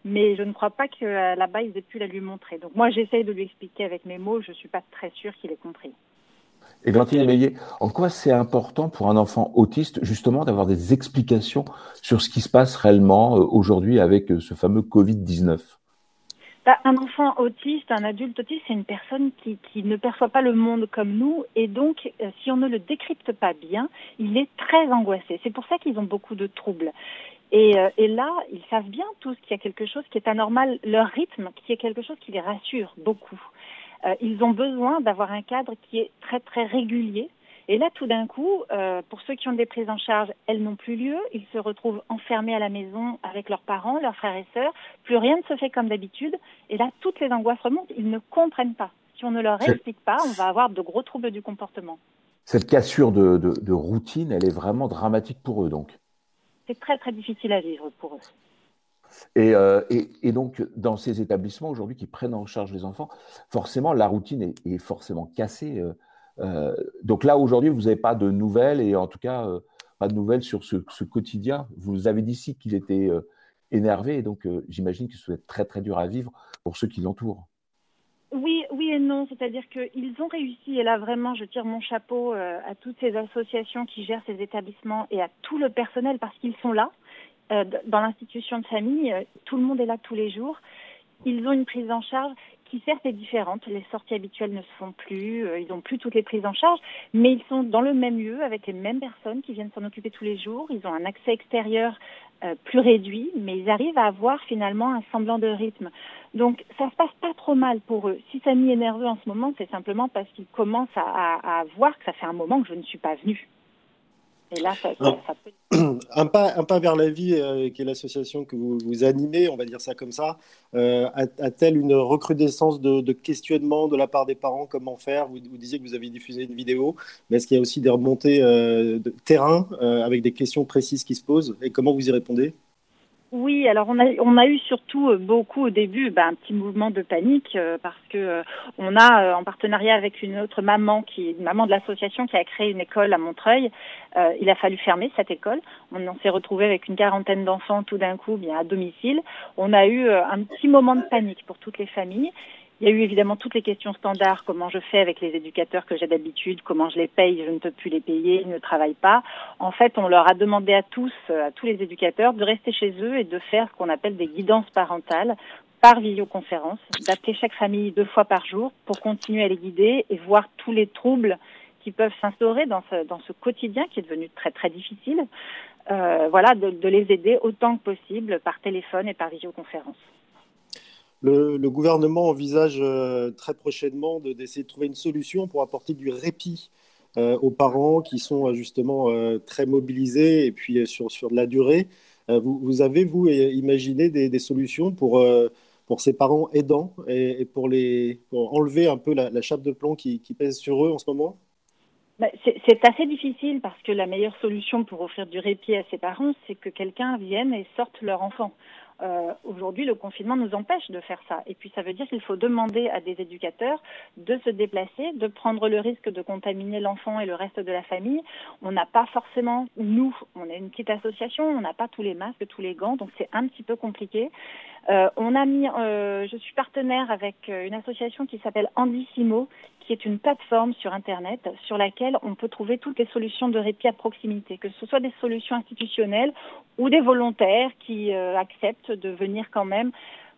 mais je ne crois pas que euh, là-bas, ils aient pu la lui montrer. Donc moi, j'essaye de lui expliquer avec mes mots, je ne suis pas très sûre qu'il ait compris. Et Glantine Meillet, en quoi c'est important pour un enfant autiste justement d'avoir des explications sur ce qui se passe réellement euh, aujourd'hui avec ce fameux Covid-19 bah, un enfant autiste, un adulte autiste, c'est une personne qui, qui, ne perçoit pas le monde comme nous et donc si on ne le décrypte pas bien, il est très angoissé. C'est pour ça qu'ils ont beaucoup de troubles. Euh, et, là, ils savent bien tous qu'il y a quelque chose qui est anormal, leur rythme, qui est quelque chose qui les rassure beaucoup. Euh, ils ont besoin d'avoir un cadre qui est très très régulier. Et là, tout d'un coup, euh, pour ceux qui ont des prises en charge, elles n'ont plus lieu. Ils se retrouvent enfermés à la maison avec leurs parents, leurs frères et sœurs. Plus rien ne se fait comme d'habitude. Et là, toutes les angoisses remontent. Ils ne comprennent pas. Si on ne leur explique pas, on va avoir de gros troubles du comportement. Cette cassure de, de routine, elle est vraiment dramatique pour eux, donc c'est très très difficile à vivre pour eux. Euh, et, et, donc, dans ces établissements aujourd'hui qui prennent en charge les enfants, forcément, la routine est, forcément cassée. Euh, donc là, aujourd'hui, vous n'avez pas de nouvelles, et en tout cas, pas de nouvelles sur ce, quotidien. Vous avez dit ici qu'il était énervé, et donc j'imagine que ce être très très dur à vivre pour ceux qui l'entourent. Oui, oui et non. C'est-à-dire qu'ils ont réussi, et là vraiment, je tire mon chapeau euh, à toutes ces associations qui gèrent ces établissements et à tout le personnel parce qu'ils sont là. Euh, dans l'institution de famille, euh, tout le monde est là tous les jours. Ils ont une prise en charge certes est différente. Les sorties habituelles ne se font plus, ils n'ont plus toutes les prises en charge, mais ils sont dans le même lieu avec les mêmes personnes qui viennent s'en occuper tous les jours. Ils ont un accès extérieur plus réduit, mais ils arrivent à avoir finalement un semblant de rythme. Donc ça se passe pas trop mal pour eux. Si Samy est nerveux en ce moment, c'est simplement parce qu'il commence à, voir que ça fait un moment que je ne suis pas venue. Et là, ça, peut... un, pas, un pas vers la vie, euh, qui est l'association que vous, vous, animez, on va dire ça comme ça, euh, a-t-elle une recrudescence de, questionnement de la part des parents Comment faire? Vous, vous, disiez que vous avez diffusé une vidéo, mais est-ce qu'il y a aussi des remontées euh, de terrain avec des questions précises qui se posent? Et comment vous y répondez? Oui, alors on a, on a eu surtout euh, beaucoup au début bah, un petit mouvement de panique euh, parce que euh, on a en partenariat avec une autre maman qui est maman de l'association qui a créé une école à Montreuil. il a fallu fermer cette école. On, on s'est retrouvé avec une quarantaine d'enfants tout d'un coup bien à domicile. On a eu un petit moment de panique pour toutes les familles. Il y a eu évidemment toutes les questions standards, comment je fais avec les éducateurs que j'ai d'habitude, comment je les paye, je ne peux plus les payer, ils ne travaillent pas. En fait, on leur a demandé à tous, à tous les éducateurs, de rester chez eux et de faire ce qu'on appelle des guidances parentales par visioconférence, d'appeler chaque famille deux fois par jour pour continuer à les guider et voir tous les troubles qui peuvent s'instaurer dans ce, dans ce quotidien qui est devenu très très difficile. Euh, voilà, de, de les aider autant que possible par téléphone et par visioconférence. Le, gouvernement envisage euh, très prochainement d'essayer de, trouver une solution pour apporter du répit euh, aux parents qui sont euh, justement très mobilisés et puis sur, sur de la durée. Vous, avez, vous, imaginé des, solutions pour, pour ces parents aidants et, pour, les, enlever un peu la, chape de plomb qui, pèse sur eux en ce moment? Bah, c'est assez difficile parce que la meilleure solution pour offrir du répit à ces parents, c'est que quelqu'un vienne et sorte leur enfant. Euh, aujourd'hui, le confinement nous empêche de faire ça. Et puis, ça veut dire qu'il faut demander à des éducateurs de se déplacer, de prendre le risque de contaminer l'enfant et le reste de la famille. On n'a pas forcément, nous, on est une petite association, on n'a pas tous les masques, tous les gants, donc c'est un petit peu compliqué. Euh, on a mis, euh, je suis partenaire avec une association qui s'appelle Andissimo, qui est une plateforme sur Internet sur laquelle on peut trouver toutes les solutions de répit à proximité, que ce soit des solutions institutionnelles ou des volontaires qui acceptent de venir quand même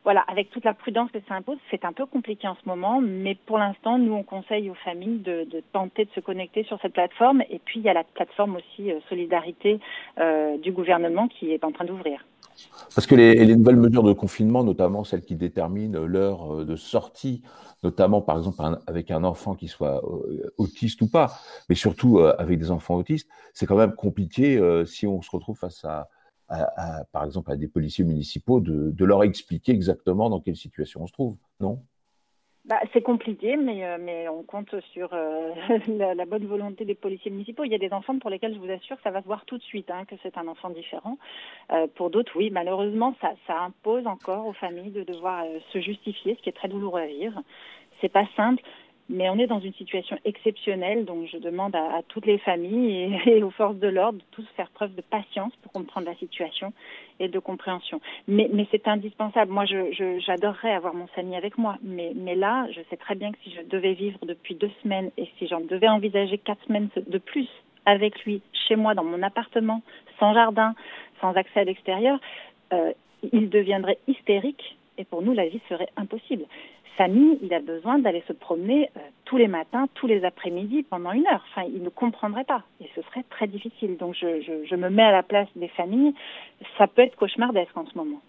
voilà, avec toute la prudence que ça impose, c'est un peu compliqué en ce moment, mais pour l'instant, nous, on conseille aux familles de, tenter de se connecter sur cette plateforme. Et puis, il y a la plateforme aussi euh, Solidarité euh, du gouvernement qui est en train d'ouvrir. Parce que les, nouvelles mesures de confinement, notamment celles qui déterminent l'heure euh, de sortie, notamment par exemple avec un enfant qui soit autiste ou pas, mais surtout avec des enfants autistes, c'est quand même compliqué si on se retrouve face à, par exemple, à des policiers municipaux de, leur expliquer exactement dans quelle situation on se trouve, non? Bah, c'est compliqué, mais, euh, mais on compte sur euh, la, bonne volonté des policiers municipaux. Il y a des enfants pour lesquels je vous assure ça va se voir tout de suite, hein, que c'est un enfant différent. Euh, pour d'autres, oui, malheureusement, ça, ça, impose encore aux familles de devoir se justifier, ce qui est très douloureux à vivre. C'est pas simple. Mais on est dans une situation exceptionnelle, donc je demande à, toutes les familles et, aux forces de l'ordre de tous faire preuve de patience pour comprendre la situation et de compréhension. Mais, c'est indispensable. Moi, j'adorerais je, avoir mon Samy avec moi, mais, mais là, je sais très bien que si je devais vivre depuis deux semaines et si j'en devais envisager quatre semaines de plus avec lui, chez moi, dans mon appartement, sans jardin, sans accès à l'extérieur, euh, il deviendrait hystérique et pour nous, la vie serait impossible. Samy, il a besoin d'aller se promener euh, tous les matins, tous les après-midi pendant une heure. Enfin, il ne comprendrait pas et ce serait très difficile. Donc, je, me mets à la place des familles. Ça peut être cauchemardesque en ce moment.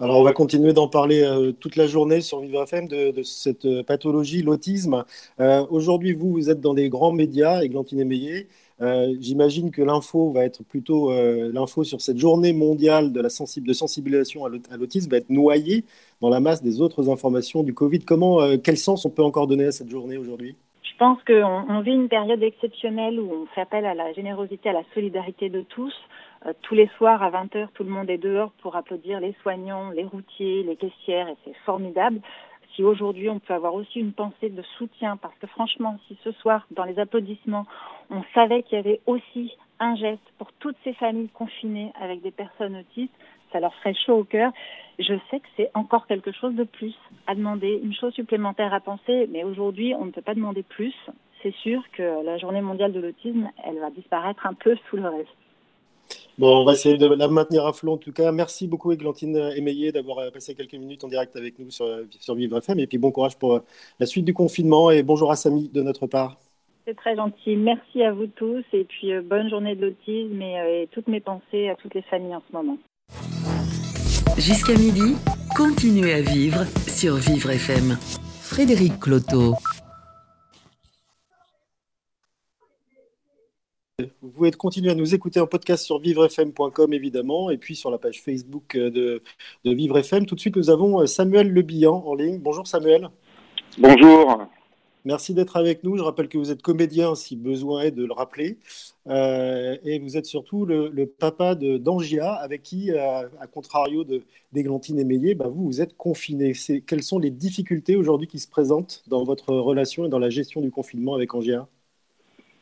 Alors, on va continuer d'en parler euh, toute la journée sur Vivre FM de, cette euh, pathologie, l'autisme. Aujourd'hui, vous, vous êtes dans des grands médias, Églantine Émeillé. Euh, j'imagine que l'info va être plutôt euh, l'info sur cette journée mondiale de, sensibilisation à l'autisme va être noyée dans la masse des autres informations du Covid. Comment, euh, quel sens on peut encore donner à cette journée aujourd'hui? Je pense qu'on vit une période exceptionnelle où on fait appel à la générosité, à la solidarité de tous. tous les soirs à 20h, tout le monde est dehors pour applaudir les soignants, les routiers, les caissières et c'est formidable si aujourd'hui on peut avoir aussi une pensée de soutien, parce que franchement, si ce soir, dans les applaudissements, on savait qu'il y avait aussi un geste pour toutes ces familles confinées avec des personnes autistes, ça leur ferait chaud au cœur. Je sais que c'est encore quelque chose de plus à demander, une chose supplémentaire à penser, mais aujourd'hui, on ne peut pas demander plus. C'est sûr que la journée mondiale de l'autisme, elle va disparaître un peu sous le reste. Bon, on va essayer de la maintenir à flot en tout cas. Merci beaucoup, Églantine Émeillé, d'avoir passé quelques minutes en direct avec nous sur, sur Vivre FM. Et puis bon courage pour la suite du confinement. Et bonjour à Samy de notre part. C'est très gentil. Merci à vous tous. Et puis euh, bonne journée de l'autisme et, euh, et toutes mes pensées à toutes les familles en ce moment. Jusqu'à midi, continuez à vivre sur Vivre FM. Frédéric Cloteau. Vous pouvez continuer à nous écouter en podcast sur vivrefm.com évidemment et puis sur la page Facebook de, de Vivre FM. Tout de suite, nous avons euh, Samuel Lebihan en ligne. Bonjour Samuel. Bonjour. Merci d'être avec nous. Je rappelle que vous êtes comédien si besoin est de le rappeler. Euh, et vous êtes surtout le, papa de d'Angia avec qui, euh, à, contrario d'Églantine Émeillé, bah, vous, vous êtes confiné. Quelles sont les difficultés aujourd'hui qui se présentent dans votre relation et dans la gestion du confinement avec Angia?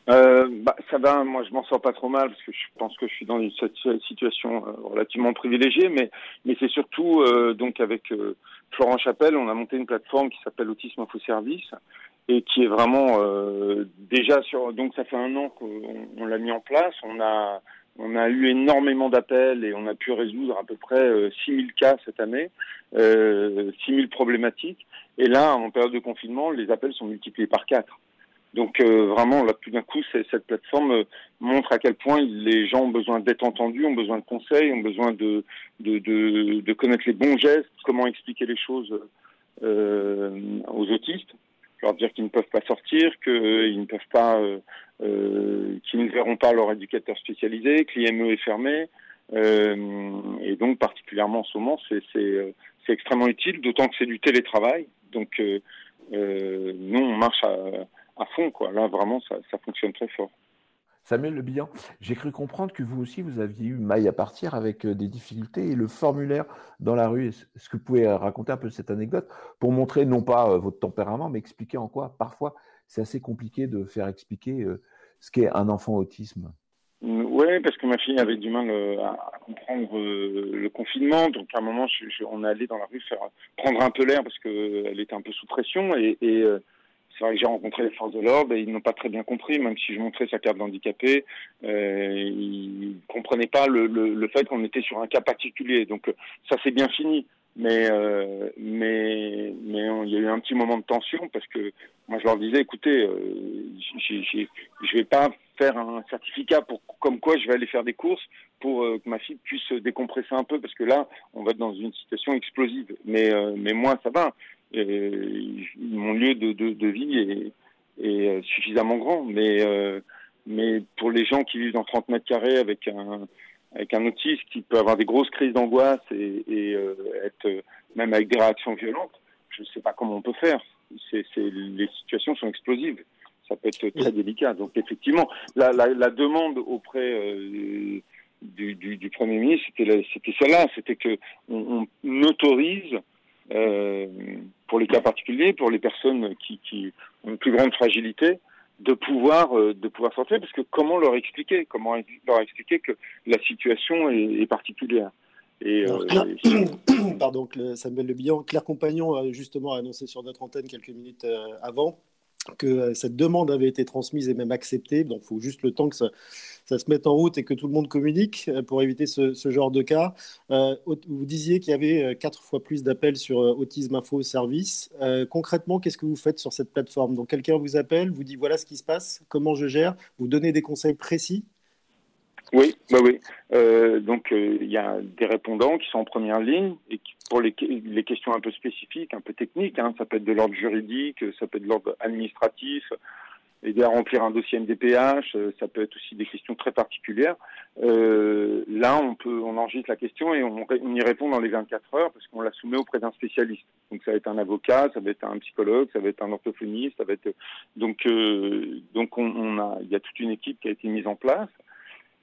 Euh, bah, ça va, moi je m'en sors pas trop mal parce que je pense que je suis dans une situation euh, relativement privilégiée, mais, mais c'est surtout euh, donc avec euh, Florent Chapelle, on a monté une plateforme qui s'appelle Autisme Info Service et qui est vraiment déjà sur donc ça fait un an qu'on l'a mis en place, on a on a eu énormément d'appels et on a pu résoudre à peu près 6000 cas cette année, euh, 6000 problématiques. Et là, en période de confinement, les appels sont multipliés par 4. Donc euh, vraiment, là, tout d'un coup, cette plateforme euh, montre à quel point les gens ont besoin d'être entendus, ont besoin de conseils, ont besoin de, de, de, de connaître les bons gestes, comment expliquer les choses euh, aux autistes, leur dire qu'ils ne peuvent pas sortir, qu'ils ne peuvent pas, euh, qu'ils ne verront pas leur éducateur spécialisé, que l'IME est fermé. et donc, particulièrement en ce moment, c'est extrêmement utile, d'autant que c'est du télétravail. Donc, nous, on marche à à fond. Quoi. Là, vraiment, ça, fonctionne très fort. Samuel Le Bihan, j'ai cru comprendre que vous aussi, vous aviez eu maille à partir avec euh, des difficultés et le formulaire dans la rue. Est-ce que vous pouvez euh, raconter un peu cette anecdote pour montrer non pas euh, votre tempérament, mais expliquer en quoi parfois c'est assez compliqué de faire expliquer ce qu'est un enfant autisme? Mm, oui, parce que ma fille avait du mal à comprendre le confinement. Donc, à un moment, on est allé dans la rue faire prendre un peu l'air parce qu'elle était un peu sous pression. Et, c'est vrai que j'ai rencontré les forces de l'ordre et ils n'ont pas très bien compris, même si je montrais sa carte d'handicapé, euh, ils comprenaient pas le, le, le fait qu'on était sur un cas particulier. Donc ça c'est bien fini. Mais euh, mais mais il y a eu un petit moment de tension parce que moi je leur disais écoutez, euh, je vais pas faire un certificat pour comme quoi je vais aller faire des courses pour euh, que ma fille puisse décompresser un peu parce que là on va être dans une situation explosive. Mais euh, mais moi ça va, mon lieu de, de, de vie est, est, suffisamment grand. Mais mais pour les gens qui vivent dans 30 mètres carrés avec un avec un autiste qui peut avoir des grosses crises d'angoisse et, et euh, être euh, même avec des réactions violentes, je ne sais pas comment on peut faire. C'est, c'est, les situations sont explosives. Ça peut être très délicat. Donc effectivement, la, la, la demande auprès euh, du, du, du, Premier ministre, c'était, c'était celle-là, c'était que on, on autorise euh, pour les cas particuliers, pour les personnes qui, qui ont une plus grande fragilité, de pouvoir euh, de pouvoir sortir parce que comment leur expliquer comment leur expliquer que la situation est, est particulière et, euh, pardon Samuel Le Bihan Claire Compagnon a justement annoncé sur notre antenne quelques minutes euh, avant que euh, cette demande avait été transmise et même acceptée. Donc, il faut juste le temps que ça, se mette en route et que tout le monde communique euh, pour éviter ce, genre de cas. Euh, vous disiez qu'il y avait quatre fois plus d'appels sur Autisme Info Service. concrètement, qu'est-ce que vous faites sur cette plateforme? Donc, quelqu'un vous appelle, vous dit voilà ce qui se passe, comment je gère, vous donnez des conseils précis? Oui, bah oui. Euh, donc euh, il y a des répondants qui sont en première ligne et qui, pour les, les, questions un peu spécifiques, un peu techniques, hein, ça peut être de l'ordre juridique, ça peut être de l'ordre administratif, aider à remplir un dossier MDPH, euh, ça peut être aussi des questions très particulières. Euh, là, on peut, on enregistre la question et on, on y répond dans les 24 heures parce qu'on la soumet auprès d'un spécialiste. Donc ça va être un avocat, ça va être un psychologue, ça va être un orthophoniste, ça va être donc euh, donc on, on a, il y a toute une équipe qui a été mise en place.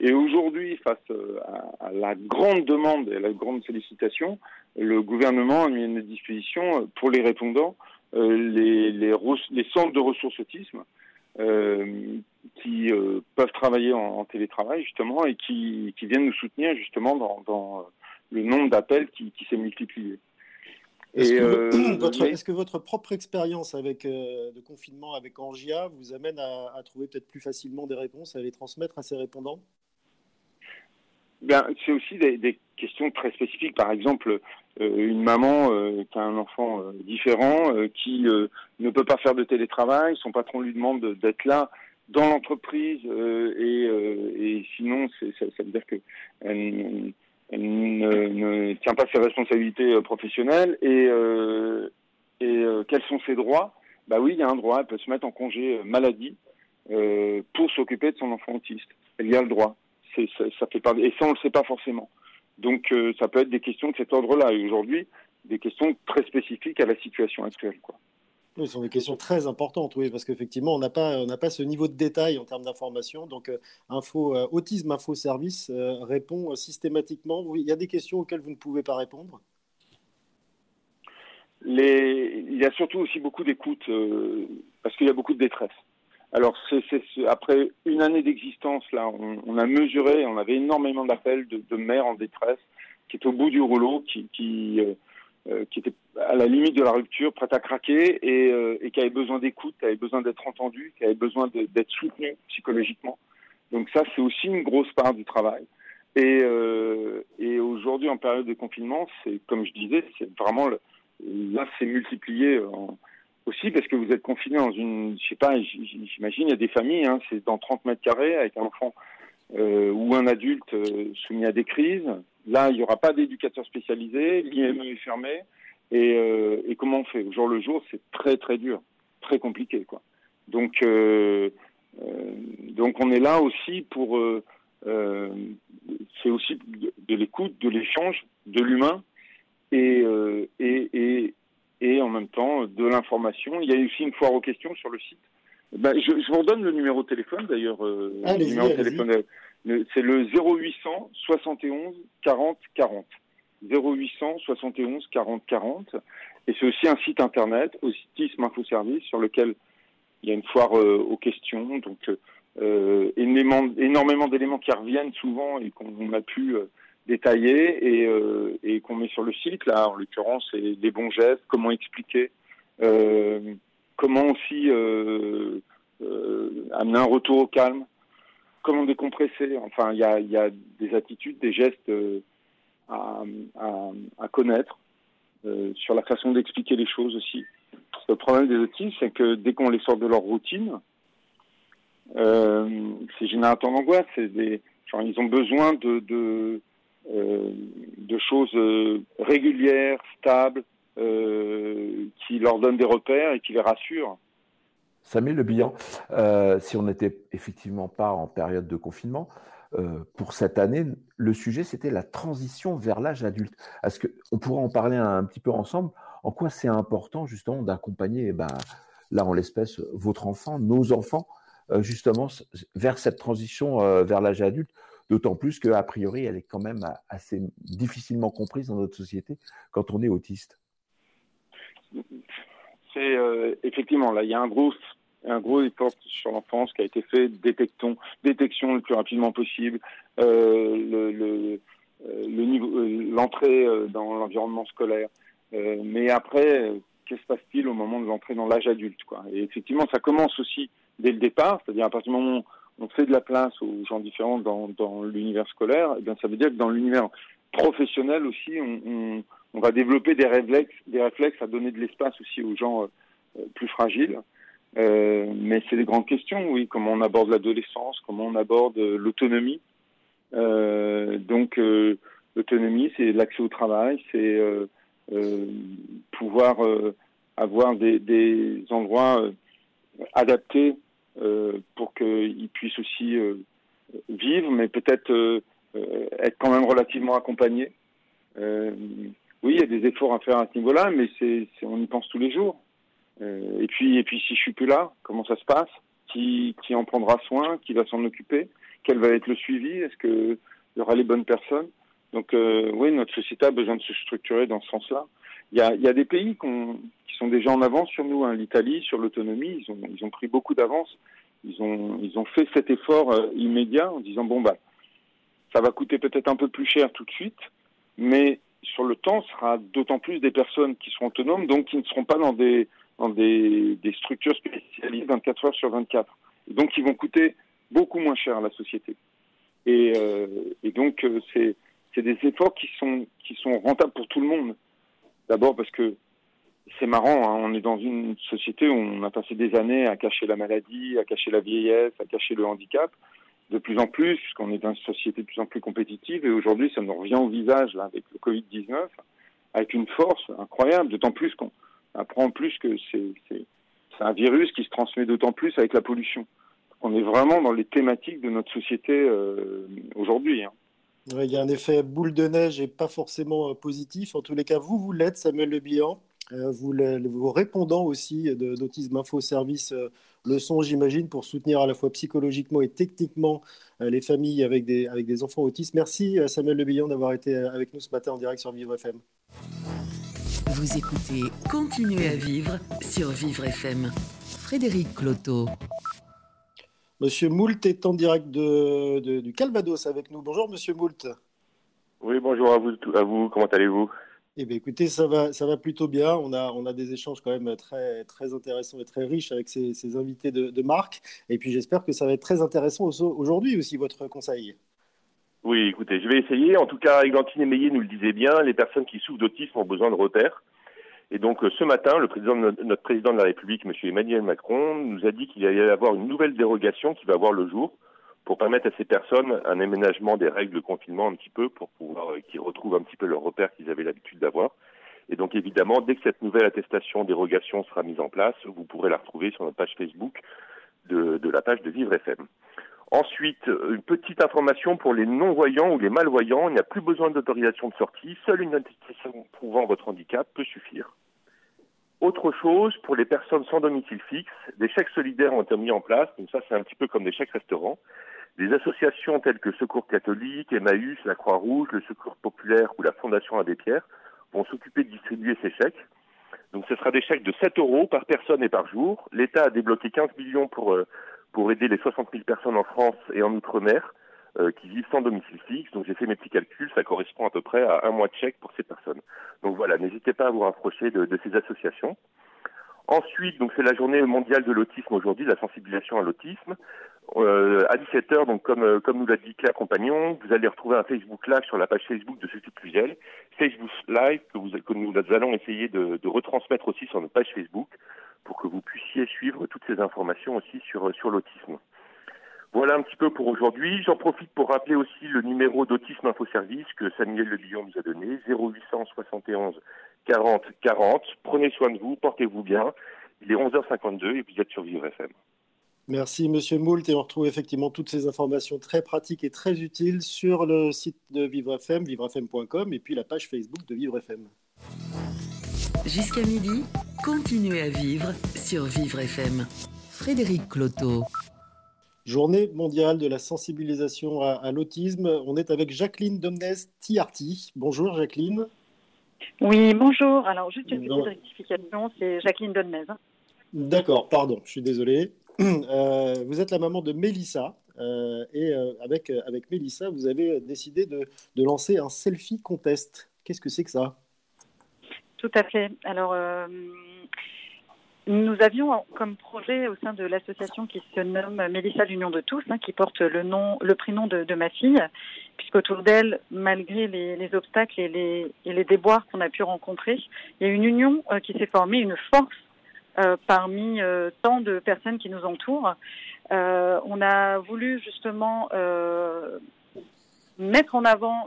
Et aujourd'hui, face euh, à, la grande demande et à la grande sollicitation, le gouvernement a mis à notre disposition euh, pour les répondants euh, les, les, les, centres de ressources autisme euh, qui euh, peuvent travailler en, en, télétravail justement et qui, qui, viennent nous soutenir justement dans, dans le nombre d'appels qui, qui s'est multiplié. Est-ce que, euh, votre, est que, votre propre expérience avec euh, de confinement avec Angia vous amène à, à trouver peut-être plus facilement des réponses, à les transmettre à ces répondants? Ben, c'est aussi des, des, questions très spécifiques. Par exemple, euh, une maman euh, qui a un enfant euh, différent, euh, qui euh, ne peut pas faire de télétravail, son patron lui demande d'être là dans l'entreprise et, et, sinon, ça, ça, veut dire que elle, ne, tient pas ses responsabilités professionnelles et, et quels sont ses droits? Bah oui, il y a un droit. Elle peut se mettre en congé maladie pour s'occuper de son enfant autiste. Elle y a le droit ça, ça, fait pas, et ça on le sait pas forcément. Donc euh, ça peut être des questions de cet ordre-là. Et aujourd'hui, des questions très spécifiques à la situation actuelle. Quoi. Oui, ce sont des questions très importantes, oui, parce qu'effectivement, on n'a pas, on n'a pas ce niveau de détail en termes d'information. Donc, euh, info, euh, Autisme Info Service répond systématiquement. Oui, il y a des questions auxquelles vous ne pouvez pas répondre. Les... Il y a surtout aussi beaucoup d'écoute, parce qu'il y a beaucoup de détresse. Alors, c'est, après une année d'existence, là, on, on, a mesuré, on avait énormément d'appels de, de, mères en détresse qui étaient au bout du rouleau, qui, qui, euh, euh qui étaient à la limite de la rupture, prêtes à craquer et, euh, et qui avaient besoin d'écoute, qui avaient besoin d'être entendues, qui avaient besoin d'être soutenues psychologiquement. Donc ça, c'est aussi une grosse part du travail. Et, euh, et aujourd'hui, en période de confinement, c'est comme je disais, c'est vraiment le, là, c'est multiplié en aussi parce que vous êtes confiné dans une, je sais pas, j'imagine, il y a des familles, hein, c'est dans 30 mètres carrés avec un enfant euh, ou un adulte euh, soumis à des crises. Là, il n'y aura pas d'éducateur spécialisé, l'IME est fermé. Et, euh, comment on fait? Au jour le jour, c'est très très dur, très compliqué, quoi. Donc, donc on est là aussi pour, c'est aussi de, l'écoute, de l'échange, de l'humain, et, et, et en même temps de l'information. Il y a aussi une foire aux questions sur le site. Ben, je, je, vous redonne le numéro de téléphone d'ailleurs. Euh, le numéro de téléphone, c'est le 0800 71 40 40. 0800 71 40 40. Et c'est aussi un site internet, Autisme Info Service, sur lequel il y a une foire euh, aux questions. Donc euh, énormément, d'éléments qui reviennent souvent et qu'on a pu euh, détaillé et, euh, et qu'on met sur le site. Là, en l'occurrence, c'est les bons gestes, comment expliquer, euh, comment aussi euh, amener un retour au calme, comment décompresser. Enfin, il y a, y a, des attitudes, des gestes à, à, connaître sur la façon d'expliquer les choses aussi. Le problème des autistes, c'est que dès qu'on les sort de leur routine, c'est générateur d'angoisse. C'est des, ils ont besoin de de choses euh, régulières, stables, euh, qui leur donnent des repères et qui les rassurent. Samuel Le Bihan, euh, si on n'était effectivement pas en période de confinement, euh, pour cette année, le sujet c'était la transition vers l'âge adulte. Est-ce que on pourrait en parler un, petit peu ensemble? En quoi c'est important justement d'accompagner, eh ben, là en l'espèce, votre enfant, nos enfants, euh, justement vers cette transition euh, vers l'âge adulte, d'autant plus qu'a priori elle est quand même assez difficilement comprise dans notre société quand on est autiste. C'est euh, effectivement là, il y a un gros un gros effort sur l'enfance qui a été fait, détectons, détection le plus rapidement possible, euh, l'entrée dans l'environnement scolaire. Euh, mais après, que se passe-t-il au moment de l'entrée dans l'âge adulte Et effectivement, ça commence aussi dès le départ, c'est-à-dire à partir du moment où on fait de la place aux gens différents dans, l'univers scolaire, eh bien ça veut dire que dans l'univers professionnel aussi, on, va développer des réflexes, des réflexes à donner de l'espace aussi aux gens euh, plus fragiles. Euh, mais c'est des grandes questions, oui, comment on aborde l'adolescence, comment on aborde l'autonomie. Euh, donc euh, l'autonomie, c'est l'accès au travail, c'est euh, pouvoir avoir des, endroits adaptés euh, pour qu'ils puissent aussi euh, vivre, mais peut-être euh, être quand même relativement accompagnés. oui, il y a des efforts à faire à ce niveau-là, mais c'est, on y pense tous les jours. et puis, et puis, si je suis plus là, comment ça se passe? Qui, qui en prendra soin? Qui va s'en occuper? Quel va être le suivi? Est-ce que il y aura les bonnes personnes? Donc, euh, oui, notre société a besoin de se structurer dans ce sens-là. Il y a, des pays qui sont déjà en avance sur nous. Hein. L'Italie, sur l'autonomie, ils ont, pris beaucoup d'avance. Ils ont, fait cet effort euh, immédiat en disant bon bah, ça va coûter peut-être un peu plus cher tout de suite, mais sur le temps, ce sera d'autant plus des personnes qui seront autonomes, donc qui ne seront pas dans des des, structures spécialisées 24 heures sur 24. Et donc, ils vont coûter beaucoup moins cher à la société. Et, euh, donc, euh, c'est des efforts qui sont rentables pour tout le monde. D'abord parce que c'est marrant, hein, on est dans une société où on a passé des années à cacher la maladie, à cacher la vieillesse, à cacher le handicap. De plus en plus, puisqu'on est dans une société de plus en plus compétitive, et aujourd'hui, ça nous revient au visage là, avec le Covid-19, avec une force incroyable, d'autant plus qu'on apprend plus que c'est un virus qui se transmet d'autant plus avec la pollution. On est vraiment dans les thématiques de notre société euh, aujourd'hui. Hein. Il y a un effet boule de neige et pas forcément positif. En tous les cas, vous, vous l'êtes, Samuel Le Bihan. Euh, vous, le, vos répondants aussi d'Autisme Info Service euh, le sont, j'imagine, pour soutenir à la fois psychologiquement et techniquement euh, les familles avec des, enfants autistes. Merci Samuel Le Bihan d'avoir été avec nous ce matin en direct sur Vivre FM. Vous écoutez Continuez à vivre sur Vivre FM. Frédéric Cloteau. Monsieur Moult est en direct de, de, du Calvados avec nous. Bonjour, monsieur Moult. Oui, bonjour à vous. À vous. Comment allez-vous? Eh bien, écoutez, ça va, ça va plutôt bien. On a, on a des échanges quand même très, très intéressants et très riches avec ces, ces invités de, de, marque. Et puis, j'espère que ça va être très intéressant aujourd'hui aussi, votre conseil. Oui, écoutez, je vais essayer. En tout cas, Églantine Meillet nous le disait bien, les personnes qui souffrent d'autisme ont besoin de repères. Et donc, ce matin, le président de notre président de la République, M. Emmanuel Macron, nous a dit qu'il allait y avoir une nouvelle dérogation qui va voir le jour pour permettre à ces personnes un aménagement des règles de confinement un petit peu pour pouvoir euh, qu'ils retrouvent un petit peu leurs repères qu'ils avaient l'habitude d'avoir. Et donc évidemment, dès que cette nouvelle attestation dérogation sera mise en place, vous pourrez la retrouver sur notre page Facebook de, de la page de Vivre FM. Ensuite, une petite information pour les non-voyants ou les malvoyants, il n'y a plus besoin d'autorisation de sortie, seule une attestation prouvant votre handicap peut suffire. Autre chose, pour les personnes sans domicile fixe, des chèques solidaires ont été mis en place, donc ça c'est un petit peu comme des chèques restaurants. Des associations telles que Secours catholique, Emmaüs, la Croix-Rouge, le Secours populaire ou la Fondation Abbé Pierre vont s'occuper de distribuer ces chèques. Donc ce sera des chèques de 7 euros par personne et par jour. L'État a débloqué 15 millions pour, euh, pour aider les 60 000 personnes en France et en Outre-mer euh, qui vivent sans domicile fixe. Donc j'ai fait mes petits calculs, ça correspond à peu près à un mois de chèque pour ces personnes. Donc voilà, n'hésitez pas à vous rapprocher de, de ces associations. Ensuite, donc c'est la journée mondiale de l'autisme aujourd'hui, la sensibilisation à l'autisme. Euh, à 17h, donc comme, euh, comme nous l'a dit Claire Compagnon, vous allez retrouver un Facebook Live sur la page Facebook de Sophie Cluzel. Facebook Live que, vous, que nous allons essayer de, de, retransmettre aussi sur notre page Facebook pour que vous puissiez suivre toutes ces informations aussi sur, sur l'autisme. Voilà un petit peu pour aujourd'hui. J'en profite pour rappeler aussi le numéro d'autisme info service que Samuel Le Billon nous a donné, 0871 40 40. Prenez soin de vous, portez-vous bien. Il est 11h52 et vous êtes sur Vivre FM. Merci Monsieur Moult et on retrouve effectivement toutes ces informations très pratiques et très utiles sur le site de Vivre FM, vivrefm.com et puis la page Facebook de Vivre FM. Jusqu'à midi, continuez à vivre sur Vivre FM. Frédéric Cloteau. Journée mondiale de la sensibilisation à, l'autisme. On est avec Jacqueline Domnès-Tiarty. Bonjour Jacqueline. Oui, bonjour. Alors, juste une petite rectification, c'est Jacqueline Domnès. Hein. D'accord, pardon, je suis désolé. Euh, vous êtes la maman de Mélissa. Euh, et euh, avec, avec Mélissa, vous avez décidé de, de lancer un selfie contest. Qu'est-ce que c'est que ça? Tout à fait. Alors, nous avions comme projet au sein de l'association qui se nomme Mélissa l'Union de tous, hein, qui porte le nom, le prénom de, ma fille, puisqu'autour d'elle, malgré les, les, obstacles et les, et les déboires qu'on a pu rencontrer, il y a une union qui s'est formée, une force euh, parmi euh, tant de personnes qui nous entourent. Euh, on a voulu justement mettre en avant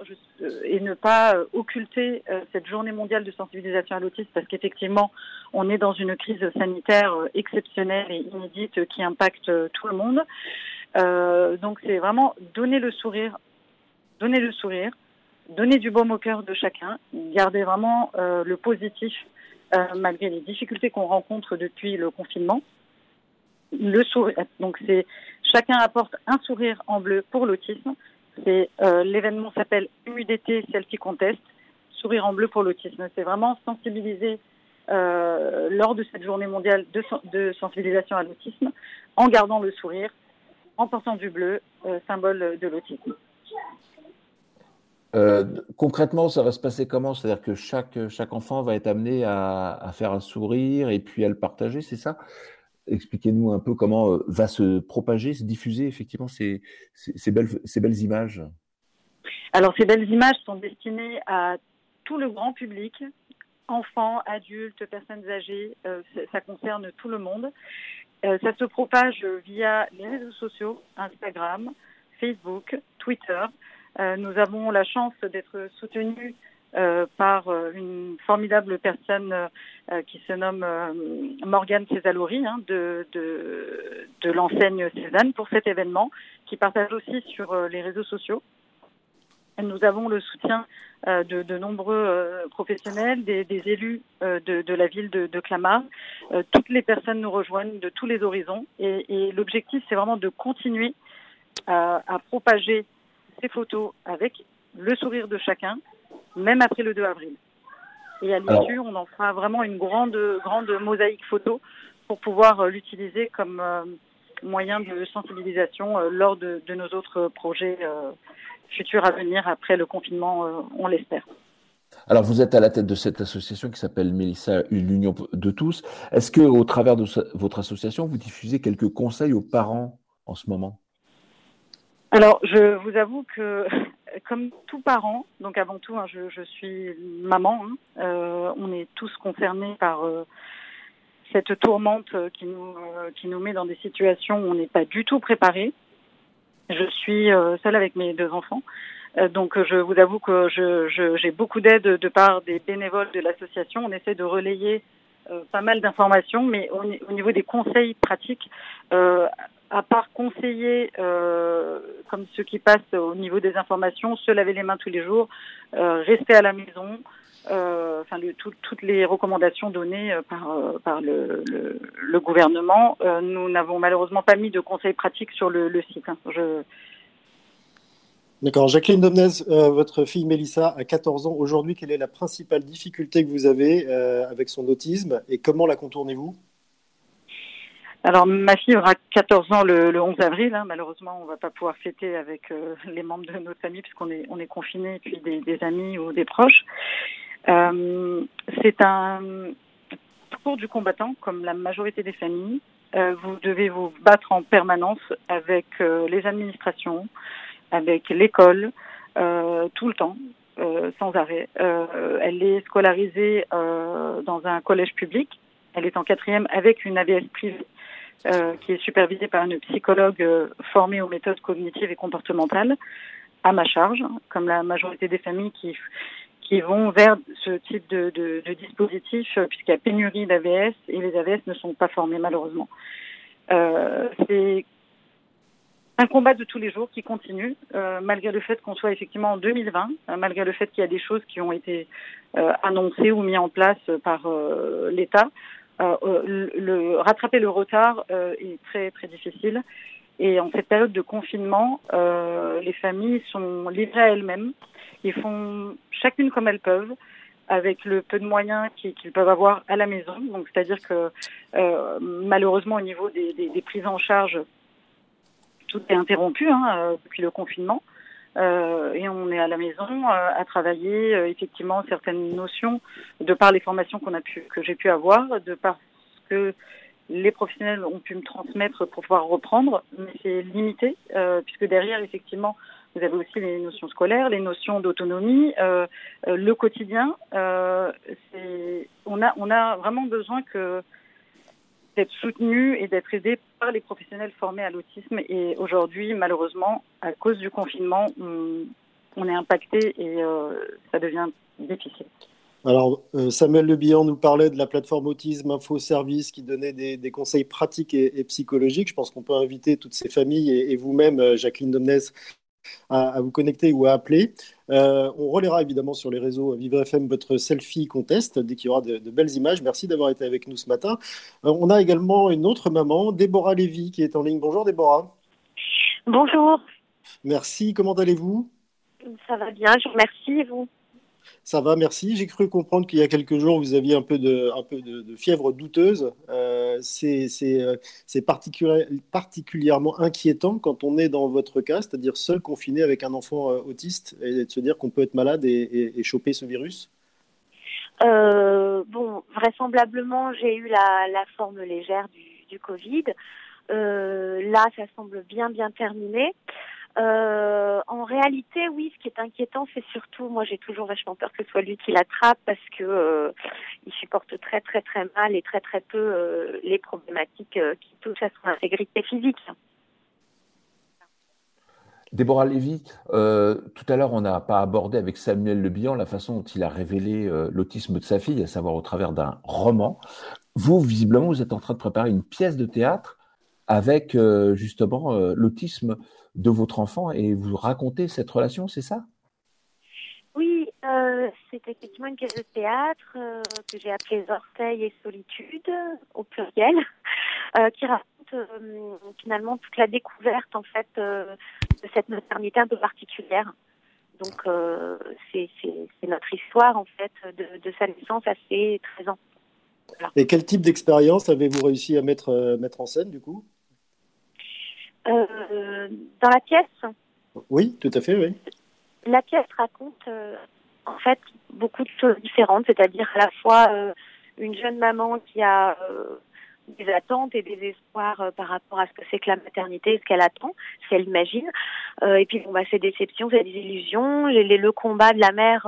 et ne pas occulter cette journée mondiale de sensibilisation à l'autisme parce qu'effectivement, on est dans une crise sanitaire exceptionnelle et inédite qui impacte tout le monde. donc c'est vraiment donner le sourire, donner le sourire, donner du baume au cœur de chacun, garder vraiment le positif malgré les difficultés qu'on rencontre depuis le confinement. Le sourire, donc c'est chacun apporte un sourire en bleu pour l'autisme. C'est euh, l'événement s'appelle UDT Selfie Contest, sourire en bleu pour l'autisme. C'est vraiment sensibiliser euh, lors de cette journée mondiale de, sensibilisation à l'autisme, en gardant le sourire, en portant du bleu, euh, symbole de l'autisme. Euh, concrètement, ça va se passer comment? C'est-à-dire que chaque, chaque enfant va être amené à, à, faire un sourire et puis à le partager, c'est ça? Expliquez-nous un peu comment euh, va se propager, se diffuser effectivement ces, ces, belles, ces belles images. Alors ces belles images sont destinées à tout le grand public, enfants, adultes, personnes âgées, euh, ça concerne tout le monde. Ça se propage via les réseaux sociaux, Instagram, Facebook, Twitter. Euh, nous avons la chance d'être soutenus euh, par euh, une formidable personne qui se nomme Morgane Césalori hein, de, de, de l'enseigne Cézanne pour cet événement, qui partage aussi sur les réseaux sociaux. Nous avons le soutien de, de, nombreux professionnels, des, des élus de, de, la ville de, de Clamart. toutes les personnes nous rejoignent de tous les horizons et, et l'objectif, c'est vraiment de continuer à, à propager ces photos avec le sourire de chacun, même après le 2 avril. Et à l'issue, on en fera vraiment une grande, grande mosaïque photo pour pouvoir euh, l'utiliser comme euh, moyen de sensibilisation euh, lors de, de, nos autres projets futurs à venir après le confinement, on l'espère. Alors, vous êtes à la tête de cette association qui s'appelle Mélissa, l'Union de tous. Est-ce que, au travers de votre association, vous diffusez quelques conseils aux parents en ce moment? Alors, je vous avoue que comme tout parent, donc avant tout, hein, je, je, suis maman, hein, euh, on est tous concernés par euh, cette tourmente qui nous, euh, qui nous met dans des situations où on n'est pas du tout préparé. Je suis euh, seule avec mes deux enfants, euh, donc je vous avoue que j'ai je, beaucoup d'aide de part des bénévoles de l'association. On essaie de relayer pas mal d'informations, mais au, au, niveau des conseils pratiques, à part conseiller, euh, comme ceux qui passent au niveau des informations, se laver les mains tous les jours, euh, rester à la maison, euh, enfin toutes les recommandations données euh, par, euh, par le, le, le gouvernement. Euh, nous n'avons malheureusement pas mis de conseils pratiques sur le site. Hein. Je... D'accord. Jacqueline Domnez, votre fille Mélissa a 14 ans. Aujourd'hui, quelle est la principale difficulté que vous avez avec son autisme et comment la contournez-vous? Alors, ma fille aura 14 ans le, le 11 avril. Hein. Malheureusement, on va pas pouvoir fêter avec euh, les membres de notre famille puisqu'on est, on est puis des, amis ou des proches. Euh, c'est un, parcours du combattant, comme la majorité des familles. vous devez vous battre en permanence avec les administrations, avec l'école, tout le temps, sans arrêt. elle est scolarisée dans un collège public. Elle est en quatrième avec une AVS privée. qui est supervisée par une psychologue formée aux méthodes cognitives et comportementales à ma charge, comme la majorité des familles qui qui vont vers ce type de, dispositif, euh, puisqu'il y a pénurie d'AVS et les AVS ne sont pas formés malheureusement. Euh, c'est un combat de tous les jours qui continue, euh, malgré le fait qu'on soit effectivement en 2020, euh, malgré le fait qu'il y a des choses qui ont été euh, annoncées ou mises en place par l'État. Le, le, rattraper le retard est très très difficile. Et en cette période de confinement, euh, les familles sont livrées à elles-mêmes. Ils font chacune comme elles peuvent, avec le peu de moyens qu'ils peuvent avoir à la maison. Donc, c'est-à-dire que euh, malheureusement, au niveau des, des, des, prises en charge, tout est interrompu hein, euh, depuis le confinement. Euh, et on est à la maison euh, à travailler effectivement certaines notions de par les formations que j'ai pu avoir, de par que les professionnels ont pu me transmettre pour pouvoir reprendre, mais c'est limité, puisque derrière, effectivement, vous avez aussi les notions scolaires, les notions d'autonomie, le quotidien. On, a, on a vraiment besoin que d'être soutenu et d'être aidé par les professionnels formés à l'autisme. Et aujourd'hui, malheureusement, à cause du confinement, on, est impacté et euh, ça devient difficile. Alors, euh, Samuel Le Bihan nous parlait de la plateforme Autisme Info Service qui donnait des, conseils pratiques et, psychologiques. Je pense qu'on peut inviter toutes ces familles et, et vous-même, euh, Jacqueline Domnez, à, à, vous connecter ou à appeler. Euh, on relaiera évidemment sur les réseaux Vivre FM votre selfie contest dès qu'il y aura de, de, belles images. Merci d'avoir été avec nous ce matin. Euh, on a également une autre maman, Déborah Lévy, qui est en ligne. Bonjour Déborah. Bonjour. Merci. Comment allez-vous? Ça va bien, je vous remercie. Vous? Ça va, merci. J'ai cru comprendre qu'il y a quelques jours, vous aviez un peu de, fièvre douteuse. Euh, c'est euh, particulièrement inquiétant quand on est dans votre cas, c'est-à-dire seul confiné avec un enfant euh, autiste, et de se dire qu'on peut être malade et, choper ce virus? Bon, vraisemblablement, j'ai eu la, forme légère du, Covid. Là, ça semble bien, bien terminé. Euh, en réalité, oui, ce qui est inquiétant, c'est surtout, moi j'ai toujours vachement peur que ce soit lui qui l'attrape parce que euh, il supporte très très très mal et très très peu euh, les problématiques qui touchent à son intégrité physique. Déborah Lévy, tout à l'heure, on n'a pas abordé avec Samuel Le Bihan la façon dont il a révélé l'autisme de sa fille, à savoir au travers d'un roman. Vous, visiblement, vous êtes en train de préparer une pièce de théâtre avec justement l'autisme de votre enfant et vous racontez cette relation, c'est ça? Oui, euh, c'est effectivement une pièce de théâtre euh, que j'ai appelée Orteils et Solitude au pluriel, euh, qui raconte finalement toute la découverte en fait de cette maternité un peu particulière. Donc c'est notre histoire en fait de, de, sa naissance à ses 13 ans. Voilà. Et quel type d'expérience avez-vous réussi à mettre, mettre en scène du coup? Euh, dans la pièce Oui, tout à fait, oui. La pièce raconte euh, en fait beaucoup de choses différentes, c'est-à-dire à la fois euh, une jeune maman qui a des attentes et des espoirs par rapport à ce que c'est que la maternité, ce qu'elle attend, ce qu'elle imagine, et puis bon, bah, ses déceptions, ses illusions, les, les, le combat de la mère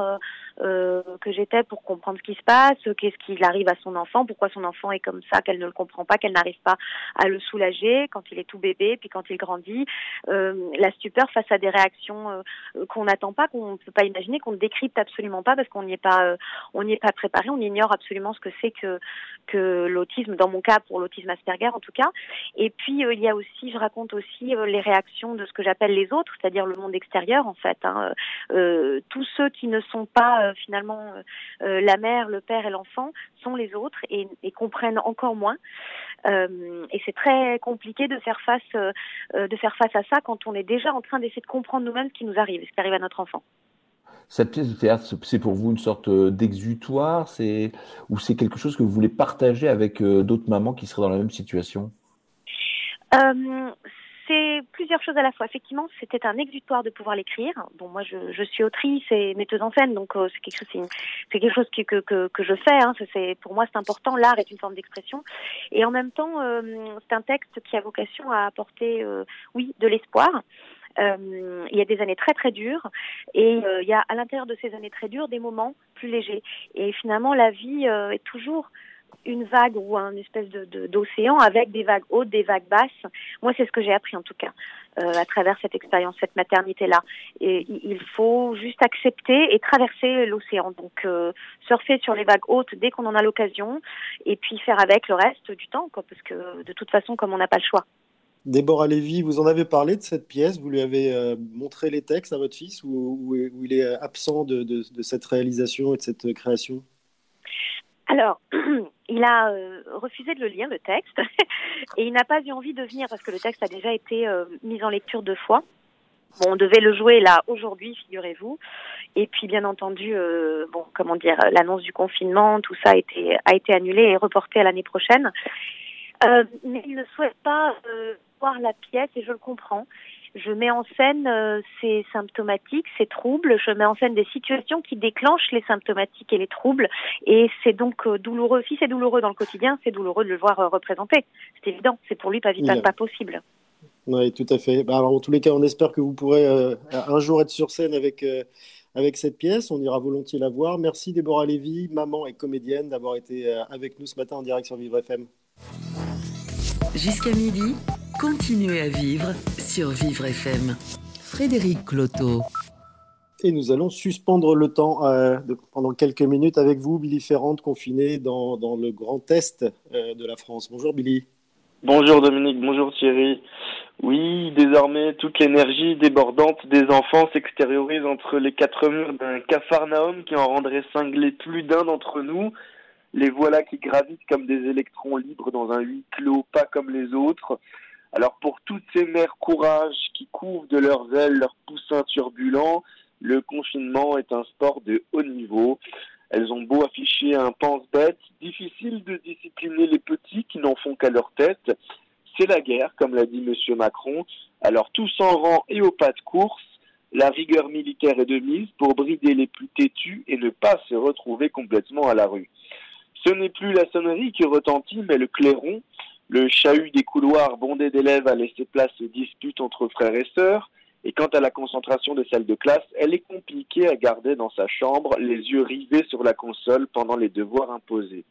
euh, que j'étais pour comprendre ce qui se passe, qu'est-ce qui arrive à son enfant, pourquoi son enfant est comme ça, qu'elle ne le comprend pas, qu'elle n'arrive pas à le soulager quand il est tout bébé, puis quand il grandit, euh, la stupeur face à des réactions euh, qu'on n'attend pas, qu'on ne peut pas imaginer, qu'on ne décrypte absolument pas parce qu'on n'y est pas, euh, on n'y est pas préparé, on ignore absolument ce que c'est que que l'autisme, dans mon cas pour l'autisme Asperger en tout cas. Et puis il y a aussi, je raconte aussi les réactions de ce que j'appelle les autres, c'est-à-dire le monde extérieur en fait, hein, tous ceux qui ne sont pas euh, finalement euh, la mère, le père et l'enfant sont les autres et, et comprennent encore moins. Euh, et c'est très compliqué de faire face de faire face à ça quand on est déjà en train d'essayer de comprendre nous-mêmes ce qui nous arrive, ce qui arrive à notre enfant. Cette pièce de théâtre, c'est pour vous une sorte d'exutoire, c'est ou c'est quelque chose que vous voulez partager avec d'autres mamans qui seraient dans la même situation? Euh, c'est plusieurs choses à la fois. Effectivement, c'était un exutoire de pouvoir l'écrire. Bon, moi, je, je, suis autrice et metteuse en scène, donc euh, c'est quelque chose, c'est quelque chose que, que, je fais. Hein. Pour moi, c'est important. L'art est une forme d'expression, et en même temps, euh, c'est un texte qui a vocation à apporter, euh, oui, de l'espoir. Il y a des années très très dures et il y a à l'intérieur de ces années très dures des moments plus légers. Et finalement, la vie est toujours une vague ou un espèce de d'océan avec des vagues hautes, des vagues basses. Moi, c'est ce que j'ai appris en tout cas euh, à travers cette expérience, cette maternité-là. Et il faut juste accepter et traverser l'océan. Donc, euh, surfer sur les vagues hautes dès qu'on en a l'occasion, et puis faire avec le reste du temps, quoi, parce que de toute façon, comme on n'a pas le choix. Déborah Lévy, vous en avez parlé de cette pièce, vous lui avez euh, montré les textes à votre fils ou, ou, il est absent de, de, de cette réalisation et de cette création? Alors, il a euh, refusé de le lire, le texte, et il n'a pas eu envie de venir parce que le texte a déjà été euh, mis en lecture deux fois. Bon, on devait le jouer là aujourd'hui, figurez-vous. Et puis, bien entendu, euh, bon, comment dire, l'annonce du confinement, tout ça a été, a été annulé et reporté à l'année prochaine. mais il ne souhaite pas voir la pièce et je le comprends je mets en scène euh, ces symptomatiques, ces troubles, je mets en scène des situations qui déclenchent les symptomatiques et les troubles, et c'est donc euh, douloureux. Si c'est douloureux dans le quotidien, c'est douloureux de le voir euh, représenté. C'est évident, c'est pour lui pas, pas, pas possible. Oui, tout à fait. Bah, alors, en tous les cas, on espère que vous pourrez un jour être sur scène avec, avec cette pièce. On ira volontiers la voir. Merci Déborah Lévy, maman et comédienne, d'avoir été avec nous ce matin en direct sur Vivre FM. Jusqu'à midi, continuez à vivre sur Vivre FM. Frédéric Cloto. Et nous allons suspendre le temps euh, de, pendant quelques minutes avec vous, Billy Ferrand, confiné dans, dans le Grand Est euh, de la France. Bonjour Billy. Bonjour Dominique, bonjour Thierry. Oui, désormais, toute l'énergie débordante des enfants s'extériorise entre les quatre murs d'un capharnaüm qui en rendrait cinglé plus d'un d'entre nous. Les voilà qui gravitent comme des électrons libres dans un huis clos, pas comme les autres. Alors pour toutes ces mères courage qui couvrent de leurs ailes leurs poussins turbulents, le confinement est un sport de haut niveau. Elles ont beau afficher un pense-bête, difficile de discipliner les petits qui n'en font qu'à leur tête. C'est la guerre, comme l'a dit M. Macron. Alors tous en rang et au pas de course, la rigueur militaire est de mise pour brider les plus têtus et ne pas se retrouver complètement à la rue. Ce n'est plus la sonnerie qui retentit, mais le clairon. Le chahut des couloirs bondés d'élèves a laissé place aux disputes entre frères et sœurs. Et quant à la concentration des salles de classe, elle est compliquée à garder dans sa chambre, les yeux rivés sur la console pendant les devoirs imposés.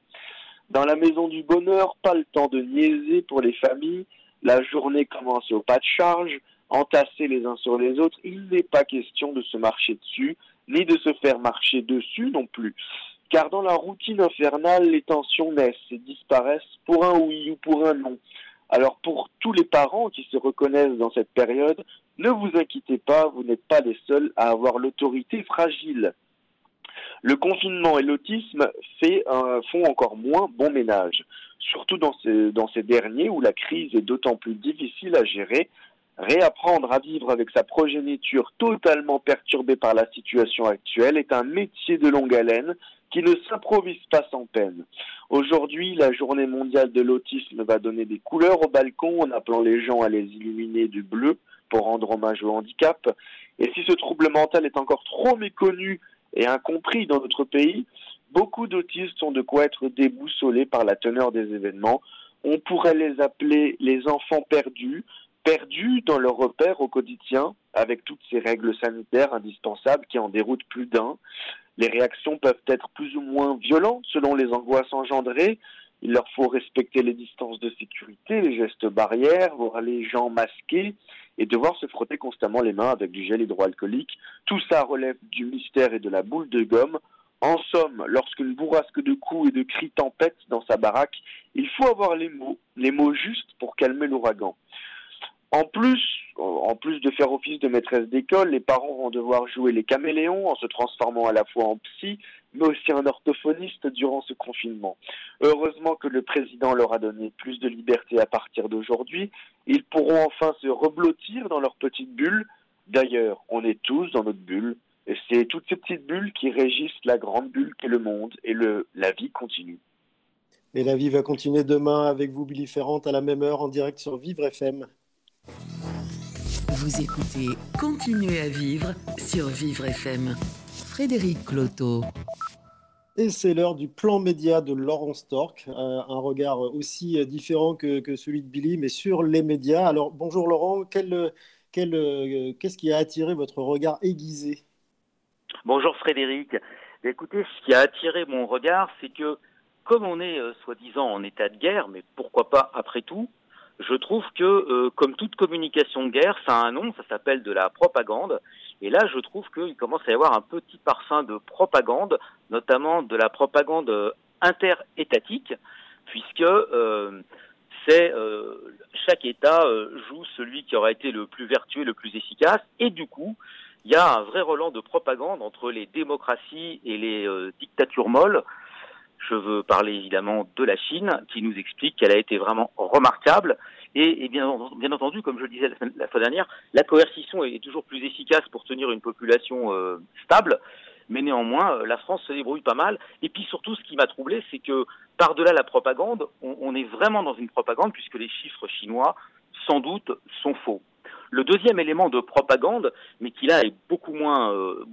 Dans la maison du bonheur, pas le temps de niaiser pour les familles. La journée commence au pas de charge, entassés les uns sur les autres. Il n'est pas question de se marcher dessus, ni de se faire marcher dessus non plus car dans la routine infernale, les tensions naissent et disparaissent pour un oui ou pour un non. Alors pour tous les parents qui se reconnaissent dans cette période, ne vous inquiétez pas, vous n'êtes pas les seuls à avoir l'autorité fragile. Le confinement et l'autisme font encore moins bon ménage, surtout dans ces derniers où la crise est d'autant plus difficile à gérer Réapprendre à vivre avec sa progéniture totalement perturbée par la situation actuelle est un métier de longue haleine qui ne s'improvise pas sans peine. Aujourd'hui, la journée mondiale de l'autisme va donner des couleurs au balcon en appelant les gens à les illuminer du bleu pour rendre hommage au handicap. Et si ce trouble mental est encore trop méconnu et incompris dans notre pays, beaucoup d'autistes ont de quoi être déboussolés par la teneur des événements. On pourrait les appeler les enfants perdus, perdus dans leur repère au quotidien, avec toutes ces règles sanitaires indispensables qui en déroutent plus d'un. Les réactions peuvent être plus ou moins violentes selon les angoisses engendrées. Il leur faut respecter les distances de sécurité, les gestes barrières, voir les gens masqués et devoir se frotter constamment les mains avec du gel hydroalcoolique. Tout ça relève du mystère et de la boule de gomme. En somme, lorsqu'une bourrasque de coups et de cris tempête dans sa baraque, il faut avoir les mots, les mots justes pour calmer l'ouragan. En plus, en plus de faire office de maîtresse d'école, les parents vont devoir jouer les caméléons en se transformant à la fois en psy, mais aussi en orthophoniste durant ce confinement. Heureusement que le président leur a donné plus de liberté à partir d'aujourd'hui. Ils pourront enfin se reblottir dans leur petite bulle. D'ailleurs, on est tous dans notre bulle. Et c'est toutes ces petites bulles qui régissent la grande bulle qu'est le monde et la vie continue. Et la vie va continuer demain avec vous, Billy Ferrand, à la même heure en direct sur Vivre FM. Vous écoutez Continuez à vivre sur Vivre FM. Frédéric Cloteau. Et c'est l'heure du plan média de Laurent Stork, euh, un regard aussi différent que, celui de Billy, mais sur les médias. Alors bonjour Laurent, quel, quel, euh, qu'est-ce qui a attiré votre regard aiguisé? Bonjour Frédéric. Écoutez, ce qui a attiré mon regard, c'est que comme on est euh, soi-disant en état de guerre, mais pourquoi pas après tout, je trouve que euh, comme toute communication de guerre, ça a un nom, ça s'appelle de la propagande. Et là, je trouve qu'il commence à y avoir un petit parfum de propagande, notamment de la propagande euh, interétatique, puisque c'est chaque État joue celui qui aura été le plus vertueux, le plus efficace, et du coup, il y a un vrai relent de propagande entre les démocraties et les dictatures molles je veux parler évidemment de la Chine, qui nous explique qu'elle a été vraiment remarquable. Et, bien, entendu, comme je le disais la, fois dernière, la coercition est toujours plus efficace pour tenir une population euh, stable. Mais néanmoins, euh, la France se débrouille pas mal. Et puis surtout, ce qui m'a troublé, c'est que par-delà la propagande, on, est vraiment dans une propagande, puisque les chiffres chinois, sans doute, sont faux. Le deuxième élément de propagande, mais qui là est beaucoup moins, euh,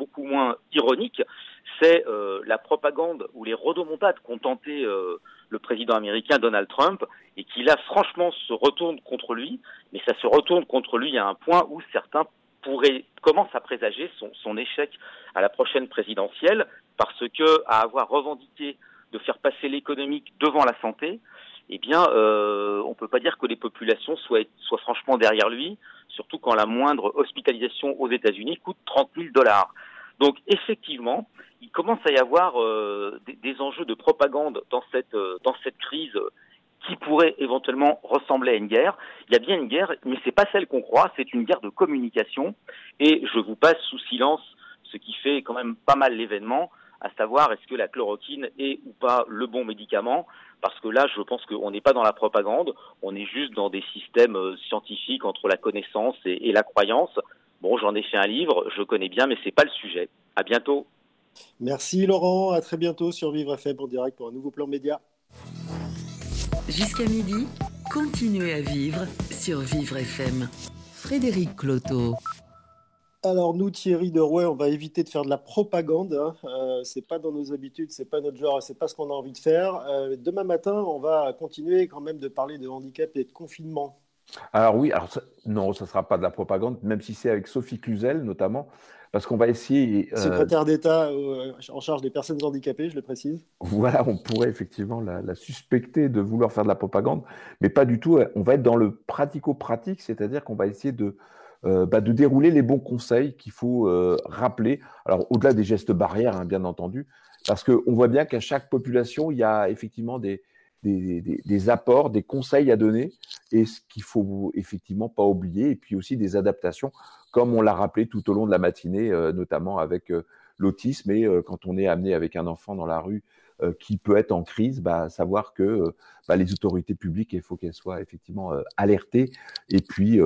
ironique, c'est euh, la propagande ou les rodomontades qu'ont tenté euh, le président américain Donald Trump et qui là franchement se retourne contre lui, mais ça se retourne contre lui à un point où certains pourraient commencent à présager son, son échec à la prochaine présidentielle parce que à avoir revendiqué de faire passer l'économique devant la santé, eh bien, euh, on ne peut pas dire que les populations soient, franchement derrière lui, surtout quand la moindre hospitalisation aux États-Unis coûte 30 000 dollars. Donc, effectivement, il commence à y avoir euh, des, enjeux de propagande dans cette, euh, dans cette crise qui pourrait éventuellement ressembler à une guerre. Il y a bien une guerre, mais c'est pas celle qu'on croit, c'est une guerre de communication. Et je vous passe sous silence ce qui fait quand même pas mal l'événement, à savoir est-ce que la chloroquine est ou pas le bon médicament parce que là, je pense qu'on n'est pas dans la propagande, on est juste dans des systèmes euh, scientifiques entre la connaissance et, et la croyance. Bon, j'en ai fait un livre, je connais bien, mais c'est pas le sujet. À bientôt. Merci Laurent, à très bientôt sur Vivre FM en direct pour un nouveau plan média. Jusqu'à midi, continuez à vivre sur Vivre FM. Frédéric Cloteau. Alors nous, Thierry de Rouet, on va éviter de faire de la propagande. Hein. Euh, c'est pas dans nos habitudes, c'est pas notre genre, c'est pas ce qu'on a envie de faire. Euh, demain matin, on va continuer quand même de parler de handicap et de confinement. Alors oui, alors non, ça ne sera pas de la propagande, même si c'est avec Sophie Cluzel notamment, parce qu'on va essayer. Euh, Secrétaire d'État en charge des personnes handicapées, je le précise. Voilà, on pourrait effectivement la, la, suspecter de vouloir faire de la propagande, mais pas du tout. On va être dans le pratico-pratique, c'est-à-dire qu'on va essayer de euh, bah, de dérouler les bons conseils qu'il faut euh, rappeler. Alors, au-delà des gestes barrières, hein, bien entendu, parce qu'on voit bien qu'à chaque population, il y a effectivement des, des, apports, des conseils à donner, et ce qu'il faut effectivement pas oublier, et puis aussi des adaptations, comme on l'a rappelé tout au long de la matinée, euh, notamment avec l'autisme, et quand on est amené avec un enfant dans la rue qui peut être en crise, bah, savoir que euh, bah, les autorités publiques, il faut qu'elles soient effectivement euh, alertées et puis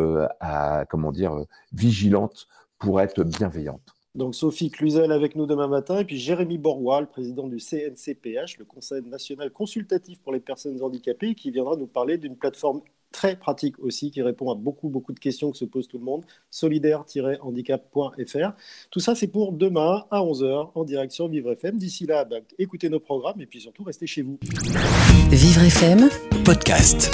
comment dire, vigilantes pour être bienveillantes. Donc Sophie Cluzel avec nous demain matin et puis Jérémy Borrois, le président du CNCPH, le Conseil national consultatif pour les personnes handicapées, qui viendra nous parler d'une plateforme très pratique aussi, qui répond à beaucoup, beaucoup de questions que se pose tout le monde, solidaire-handicap.fr. Tout ça, c'est pour demain à 11h en direction Vivre FM. D'ici là, bah, écoutez nos programmes et puis surtout, restez chez vous. Vivre FM, podcast.